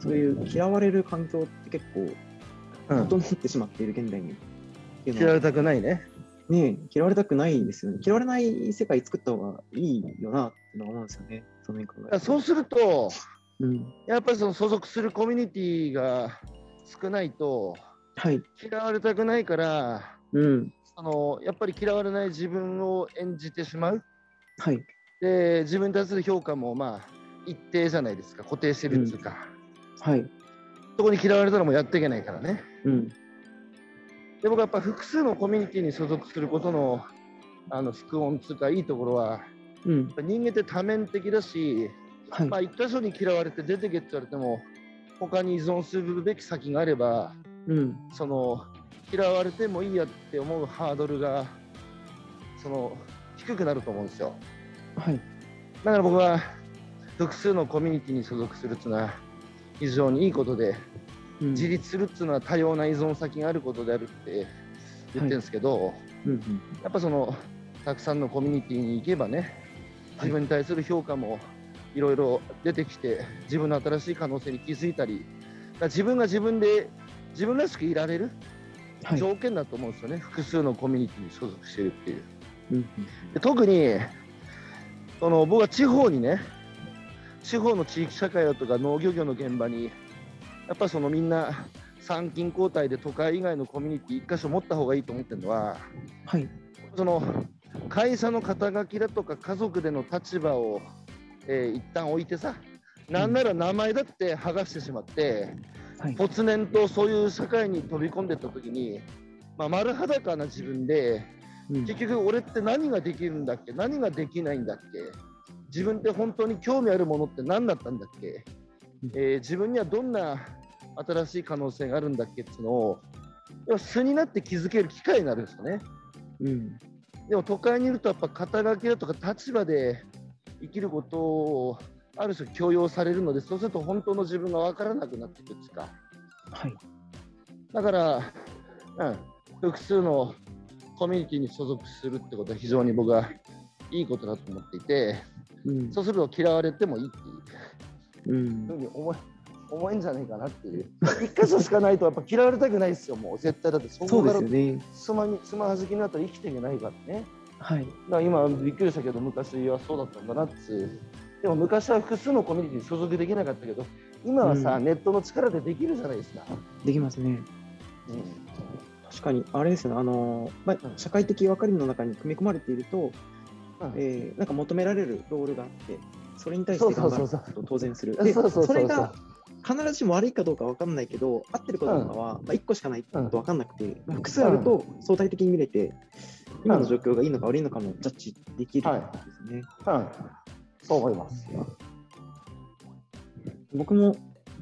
そういう嫌われる環境って結構整ってしまっている現代に。嫌われたくないね。ね嫌われたくないですよね。嫌われない世界作った方がいいよなって思うんですよね。そのそうすると、うん、やっぱりその所属するコミュニティが少ないと、はい、嫌われたくないから、うん、そのやっぱり嫌われない自分を演じてしまう。はい、で自分に対する評価もまあ一定じゃないですか固定してるっていうか、うん、はい、そこに嫌われたらもうやっていけないからね。うん、で僕はやっぱ複数のコミュニティに所属することのあの副音つうかいいところは、うん、人間って多面的だし、はい、まあ一箇所に嫌われて出てけって言われても他に依存するべき先があればうん、その嫌われてもいいやって思うハードルがその低くなると思うんですよ。はい、だから僕は複数のコミュニティに所属するっていうのは非常にいいことで、うん、自立するっていうのは多様な依存先があることであるって言ってるんですけど、はい。うんうん、やっぱそのたくさんのコミュニティに行けばね自分に対する評価もいろいろ出てきて自分の新しい可能性に気づいたり自分が自分で自分らしくいられる条件だと思うんですよね、はい、複数のコミュニティに所属してるっていう。うん、で特にその僕は地方にね地方の地域社会だとか農業業の現場にやっぱそのみんな参勤交代で都会以外のコミュニティ1箇所持った方がいいと思ってるのは、はい、その会社の肩書きだとか家族での立場を、えー、一旦置いてさなんなら名前だって剥がしてしまって、はい、没年とそういう社会に飛び込んでった時に、まあ、丸裸な自分で、うん、結局俺って何ができるんだっけ何ができないんだっけ自分って本当に興味あるものって何だったんだっけ、うん、えー、自分にはどんな新しい可能性があるんだっけっていうのを素になって気づける機会になるんですよね。うん、でも都会にいるとやっぱ肩書きだとか立場で生きることをある種強要されるのでそうすると本当の自分が分からなくなっていくんですか、はい、だから、うん、複数のコミュニティに所属するってことは非常に僕はいいことだと思っていて、うん、そうすると嫌われてもいいっていう、うん、ふうに思思えんじゃないかなっていう。一箇所しかないとやっぱ嫌われたくないですよもう絶対。だってそこからつま,、つまはじきになったら生きていけないからね。はい、だから今びっくりしたけど昔はそうだったんだなってでも昔は複数のコミュニティに所属できなかったけど、今はさ、うん、ネットの力でできるじゃないですか。できますね。うん、確かに、あれですよね、あのまあ、社会的分かりの中に組み込まれていると、うん、えー、なんか求められるロールがあって、それに対して頑張ると当然する。で、それが必ずしも悪いかどうか分かんないけど、合ってるかどうかは、まあ、1個しかないと分かんなくて、複数あると相対的に見れて、今の状況がいいのか悪いのかもジャッジできるんですね。はい。そう思います。僕も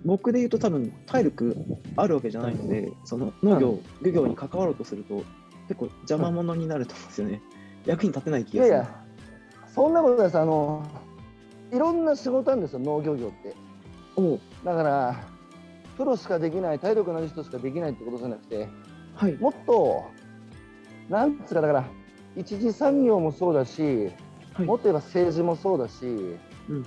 僕で言うと多分体力あるわけじゃないので、その農業、漁業に関わろうとすると結構邪魔者になると思うんですよね。役に立てない気がする。いやいや、そんなことです。あの、いろんな仕事なんですよ、農業業って。おだから、プロしかできない、体力のある人しかできないってことじゃなくて、はい。もっと、なんつうか、だから、一次産業もそうだし、はいもっと言えば政治もそうだし、うん。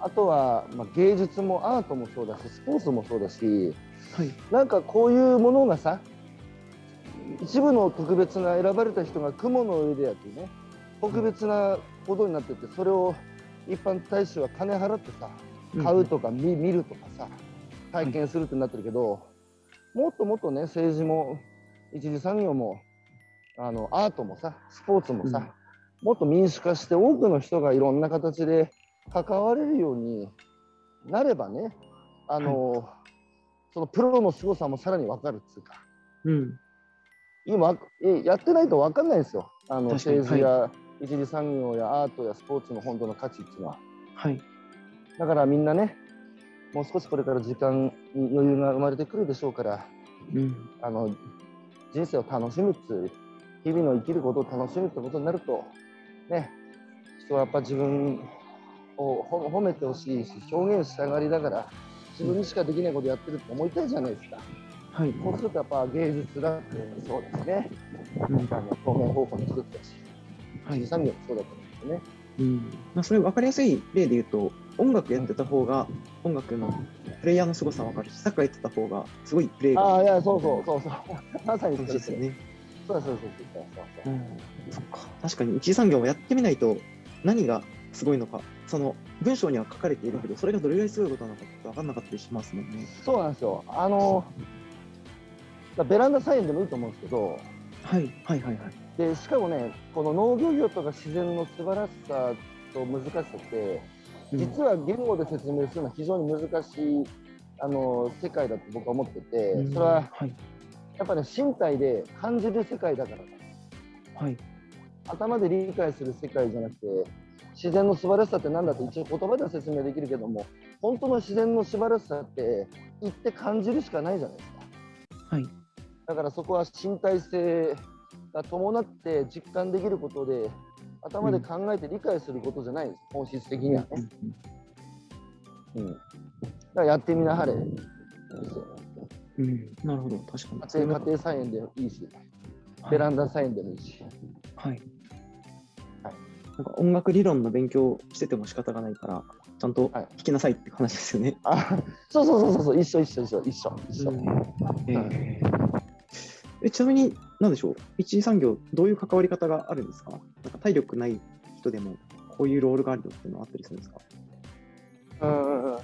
あとは、まあ、芸術もアートもそうだし、スポーツもそうだし、はい。なんかこういうものがさ、一部の特別な選ばれた人が雲の上でやってね、特別なことになってて、それを一般大衆は金払ってさ、買うとか見見るとかさ、体験するってなってるけど、もっともっとね、政治も一次産業も、あのアートもさ、スポーツもさ、もっと民主化して、多くの人がいろんな形で関われるようになればね、あの、そのプロの凄さもさらに分かるっつうか。うん。今えやってないと分かんないですよ。あの確かに。政治や一次産業やアートやスポーツの本当の価値っていうのははい。だからみんなねもう少しこれから時間に余裕が生まれてくるでしょうからうん。あの人生を楽しむっつう日々の生きることを楽しむってことになるとね人はやっぱ自分をほ褒めてほしいし表現したがりだから自分にしかできないことやってるって思いたいじゃないですか。はい。そうするとやっぱ芸術だってそうですね。うん表現方法の一つだし、はい二。産業もそうだと思うんですよね。うん。まあ、それ分かりやすい例で言うと、音楽やってた方が、音楽のプレイヤーの凄さ分かるし、サッカーやってた方が、すごいプレイがああ、いや、そうそう、そうそう。まさにそうですよね。そうそうそうそうそうう。ん。そっか。確かに、一次産業もやってみないと、何がすごいのか、その文章には書かれているけど、それがどれぐらいすごいことなのかって分かんなかったりしますもんね。そうなんですよ。あの、ベランダ菜園でもいいと思うんですけど、はい。はいはいはい。でしかもね、この農業業とか自然の素晴らしさと難しさって、実は言語で説明するのは非常に難しいあの世界だと僕は思ってて、うんそれははい。やっぱね、身体で感じる世界だからだはい。頭で理解する世界じゃなくて自然の素晴らしさって何だって一応言葉では説明できるけども本当の自然の素晴らしさって言って感じるしかないじゃないですかはい。だからそこは身体性が伴って実感できることで頭で考えて理解することじゃないです、本質的にはね、うん、だからやってみなはれ。ですようん。なるほど。確かに。家庭家庭菜園でもいいしベランダ菜園でもいいし、はい。はい。なんか音楽理論の勉強してても仕方がないから、ちゃんとはい。弾きなさいって話ですよね。あそうそうそうそうそう。一緒一緒一緒一緒一緒、えーえちなみに、なんでしょう、一次産業、どういう関わり方があるんですか？なんか体力ない人でも、こういうロールがあるよっていうのはあったりするんですか？うん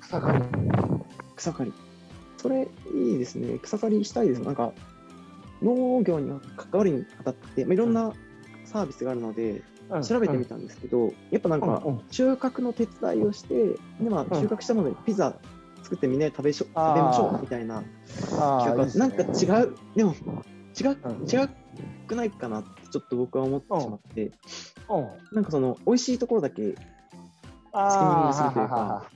草刈り。草刈り。それ、いいですね。草刈りしたいです。なんか、農業に関わるにあたって、まあ、いろんなサービスがあるので、調べてみたんですけど、やっぱなんか収穫の手伝いをして、でまあ、うん。収穫したものでピザ作ってみんなで食べしょ食べましょうみたいななんか違う、でも、違う、うん。違くないかなってちょっと僕は思ってしまって、うん。なんかその、美味しいところだけ、あスキミングするというか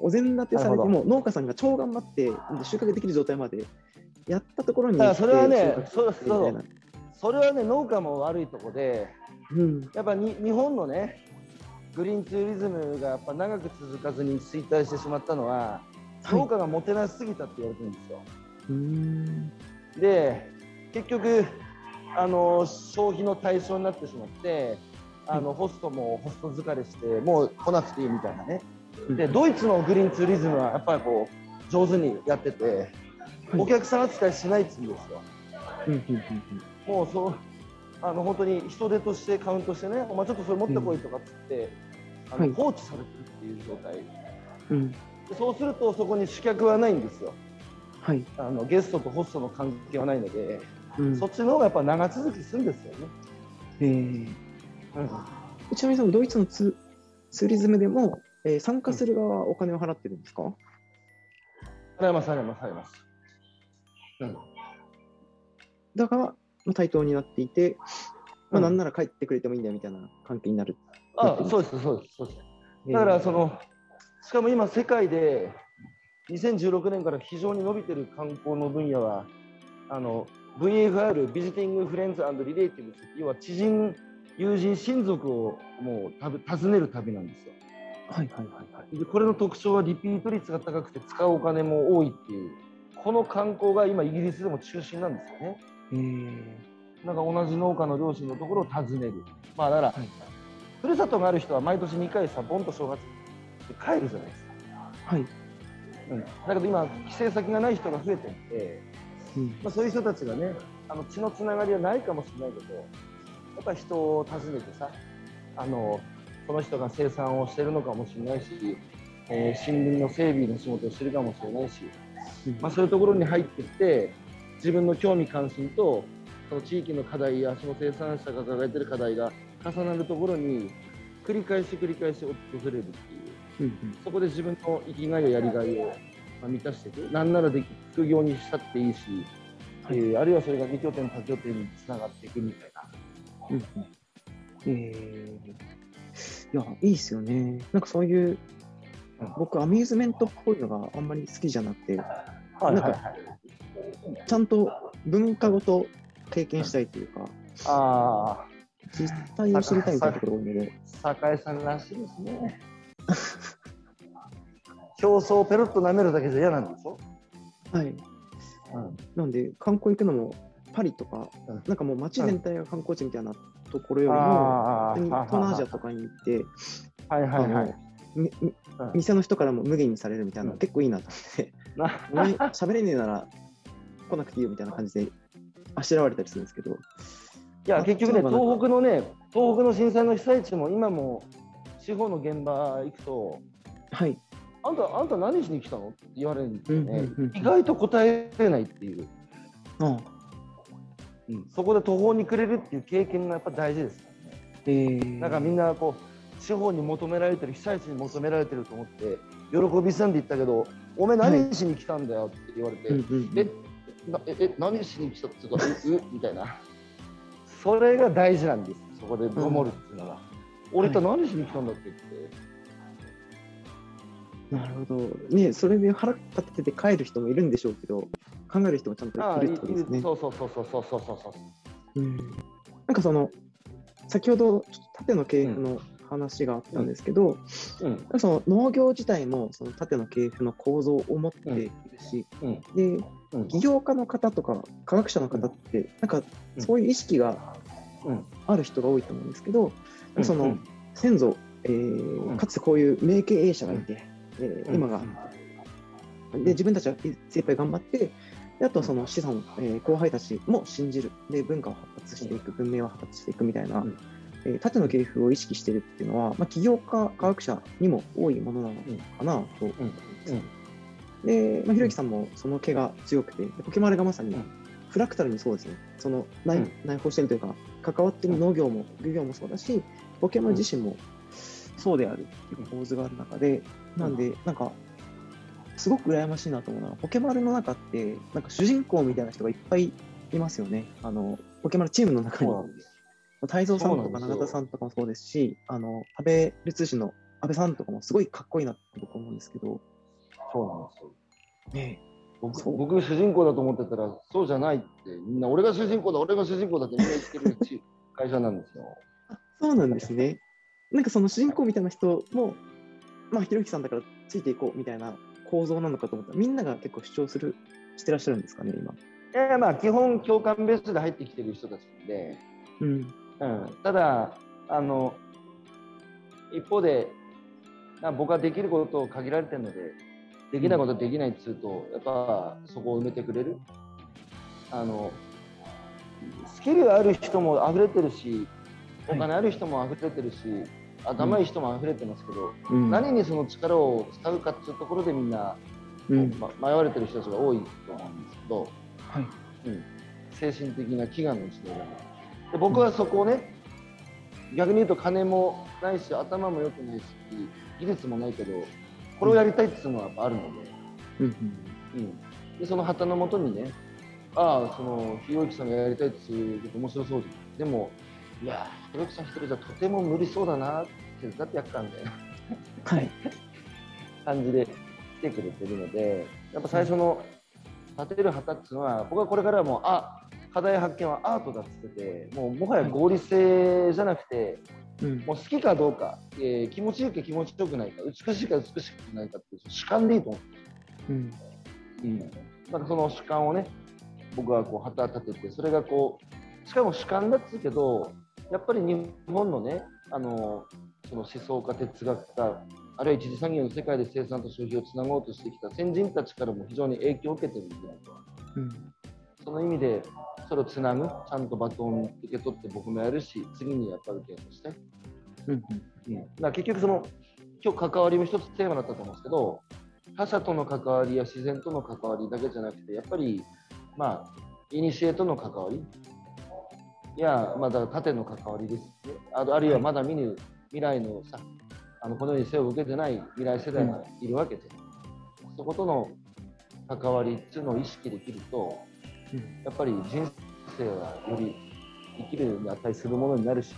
お膳立てされても、農家さんが超頑張って、収穫できる状態までやったところにそれはねそうするみたいな。それはね農家も悪いとこでうん、やっぱに日本のねグリーンツーリズムがやっぱ長く続かずに衰退してしまったのは、農はい。家がもてなしすぎたって言われてるんですよ。で結局あの消費の対象になってしまってあの、ホストもホスト疲れしてもう来なくていいみたいなね。でドイツのグリーンツーリズムはやっぱりこう上手にやってて、はいお客さん扱いしないっつうんですよ。うんうんうんもうそうあの本当に人手としてカウントしてねお前ちょっとそれ持ってこいとかっつって、あのはい。放置されてるっていう状態。うん。でそうするとそこに主客はないんですよはい。あのゲストとホストの関係はないので、うんそっちの方がやっぱ長続きするんですよね。えーうんちなみにそのドイツのツツーリズムでも、えー参加する側はお金を払ってるんですか、払います、払います、払います。うん、だが、まあ、対等になっていて、まあ、うんなんなら帰ってくれてもいいんだよみたいな関係になる。あそうです、そうです、そうです。えーだから、その、しかも今、世界で2016年から非常に伸びてる観光の分野は、あの VFR、ビジティング・フレンズ・リレーティブス、要は知人、友人、親族をもう訪ねる旅なんですよ。はいはいはいはい、でこれの特徴はリピート率が高くて使うお金も多いっていう、この観光が今、イギリスでも中心なんですよね。へなんか同じ農家の両親のところを訪ねる。まあ、だから、はい、ふるさとがある人は毎年2回さ、ボンと正月帰るじゃないですか。はい。うん、だけど今、帰省先がない人が増えていて、うん、まあ、そういう人たちがね、あの血のつながりはないかもしれないけど、やっぱ人を訪ねてさ、あのこの人が生産をしてるのかもしれないし、えー、森林の整備の仕事をしてるかもしれないし、まあ、そういうところに入っていって自分の興味関心とその地域の課題やその生産者が抱えてる課題が重なるところに繰り返し繰り返し訪れるっていう、うんうん、そこで自分の生きがいややりがいを満たしていくなんならで副業にしたっていいし、はい、えー、あるいはそれが2拠点多拠点につながっていくみたいな。うんうんえーいや、いいっすよね。なんかそういう、僕、アミューズメントっぽいのがあんまり好きじゃなくて、なんか、ちゃんと文化ごと経験したいというか、あ実態を知りたいみたいなところが多いので。酒井さんらしいですね。競争をペロッと舐めるだけじゃ嫌なんでしょ？はい。うん、なんで、観光行くのもパリとか、うん、なんかもう街全体が観光地みたいなところよりも、東南アジアとかに行って、はいはいはい。店の人からも無限にされるみたいな、結構いいなと思って、喋れねえなら来なくていいよみたいな感じであしらわれたりするんですけど。いや、結局ね、東北のね、東北の震災の被災地も今も地方の現場行くと、はい。あんた、あんた何しに来たのって言われるんですよね。意外と答えれないっていう。うんうん、そこで途方に暮れるっていう経験がやっぱ大事ですからね。えー、なんかみんなこう地方に求められてる被災地に求められてると思って喜びさんで言ったけど「お前何しに来たんだよ」って言われて「えなえ何しに来た?」って言うか「うみたいなそれが大事なんですそこで守るっていうのは。うん、俺と何しに来たんだって言って。なるほど。ねそれで腹立てて帰る人もいるんでしょうけど、考える人もちゃんといるってことですね。そうそうそうそうそうそうそう。うん。なんかその、先ほど縦の系譜の話があったんですけど、うんうん、その農業自体もその縦の系譜の構造を持っているし、うん、で、起業家の方とか科学者の方って、なんかそういう意識がある人が多いと思うんですけど、その先祖、えー、かつてこういう名経営者がいて、えー、今が、で自分たちは精一杯頑張ってであとその子孫、えー、後輩たちも信じる。で文化を発達していく文明を発達していくみたいな、うん、えー、縦の系譜を意識しているっていうのは、まあ、起業家科学者にも多いものなのかなと。思います。で、まあ、ひろゆきさんもその毛が強くてポケマルがまさにフラクタルにそうですね。その内,、内包してるというか関わってる農業も漁業もそうだしポケマル自身もそうであるっていう構図がある中で、なんで、なんか、すごく羨ましいなと思うのは、ポケマルの中って、なんか主人公みたいな人がいっぱいいますよね。あの、ポケマルチームの中に。太蔵さんとか永田さんとかもそうですし、あの、安倍ル通信の安倍さんとかもすごいかっこいいなって僕思うんですけど。そうなんですよ。ね僕僕主人公だと思ってたらそうじゃないってみんな俺が主人公だ俺が主人公だってみんな言ってる会社なんですよ。そうなんですね。なんかその主人公みたいな人も、まあ、ひろゆきさんだからついていこうみたいな構造なのかと思ったら、みんなが結構主張する、してらっしゃるんですかね、今。いやまあ、基本共感ベースで入ってきてる人たちなんで、うん、うん、ただあの、一方で、僕はできることを限られてるので、できないことはできないっつうと、やっぱそこを埋めてくれる。あのスキルがある人も溢れてるし、お金ある人も溢れてるし、頭いい人も溢れてますけど、うん、何にその力を使うかっていうところでみんな、うん。ま、迷われてる人たちが多いと思うんですけど、はい。うん、精神的な飢餓の時代で僕はそこをね、逆に言うと金もないし頭も良くないし技術もないけどこれをやりたいっていうのはやっぱあるので,、うん。うん、でその旗のもとにねああそのひろゆきさんがやりたいっていうこと面白そうでもいやひろきさん一人じゃとても無理そうだなって手伝ってやったんで、はい、感じで来てくれてるので、やっぱ最初の立てる旗っていうのは、僕はこれからはもう、あ課題発見はアートだっつってて、もうもはや合理性じゃなくて、うん。もう好きかどうか、えー気持ちいいか気持ちよくないか、美しいか美しくないかっていう主観でいいと思う。ん。う。うん、だからその主観をね、僕はこう旗立てて、それがこう、しかも主観だっつうけど、やっぱり日本のね、あのその思想家、哲学家、あるいは一次産業の世界で生産と消費をつなごうとしてきた先人たちからも非常に影響を受けてるんで、うん。その意味で、それをつなぐ、ちゃんとバトン受け取って僕もやるし、次にやっぱり受けして。うんうん、結局その今日関わりも一つテーマだったと思うんですけど他者との関わりや自然との関わりだけじゃなくてやっぱりまあイニシエとの関わりいやまあだから縦の関わりですねあるあるいはまだ見ぬ未来のさあのこのように背を受けてない未来世代がいるわけで、そことの関わりっていうのを意識できるとうんやっぱり人生はより生きるに値するものになるし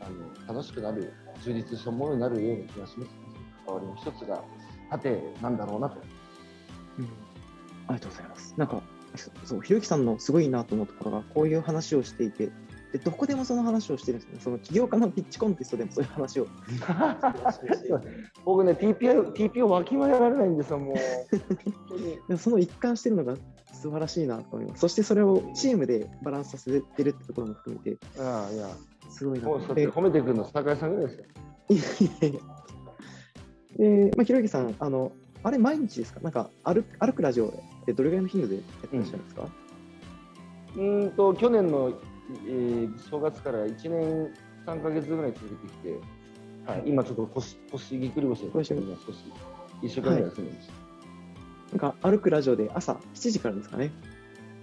あの楽しくなる充実したものになるような気がします。関わりの一つが縦なんだろうなと。うんありがとうございます。なんか、そそう、ひろゆきさんのすごいなと思うところが、こういう話をしていて、でどこでもその話をしてるんですね。その起業家のピッチコンテストでもそういう話を。僕ね TPO, TPO わきまえられないんですよもう。その一貫してるのが素晴らしいなと思います。そしてそれをチームでバランスさせてるってところも含めて、ああいやすごいなともう褒めてくるの酒井さんぐらいですよ。いやいやいやで、まあ、ひろゆきさん、あの、あれ毎日ですか？なんか歩く、歩くラジオってどれぐらいの頻度でやってらっしゃるんですか、うーんと去年の、えー正月から1年3か月ぐらい続けてきて、はい、今ちょっと腰腰ぎっくり腰で腰今少し1週間ぐらい休んでましなんか歩くラジオで朝7時からですかね？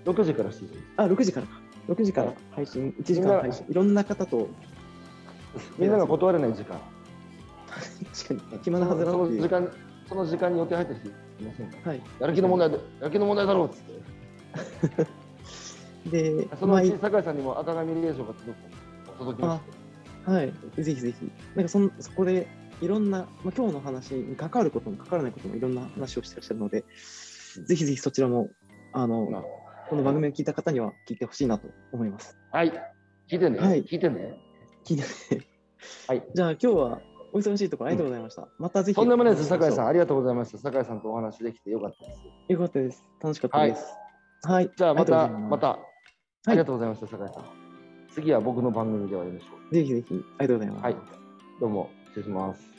た、6時から7時。あ、6時からか。6時から配信、1時間配信。いろんな方と、みんなが断れない時間。確かに暇なはずな。の時間その時間に予定入ってる人いませんかはい。やる気の問題で、やる気の問題だろうっつって。で、そのうちま酒井さんにも赤紙令状が届く届きます。あはい。ぜひぜひ。なんかそんそこでいろんな、まあ、今日の話に関わることも関わらないこともいろんな話をしてらっしゃるので、ぜひぜひそちらも、あの、まあこの番組を聞いた方には聞いてほしいなと思います。はい。聞いてね。はい聞いてね。聞いてねはい。じゃあ今日はお忙しいところありがとうございました。またぜひ。とんでもないです、酒井さん。ありがとうございました。酒井さんとお話できてよかったです。よかったです。楽しかったです。はい。じゃあまた、また、あいりがとうございました、酒井さん。次は僕の番組でお会いしましょぜひぜひ、ありがとうございます。はいどうも、失礼します。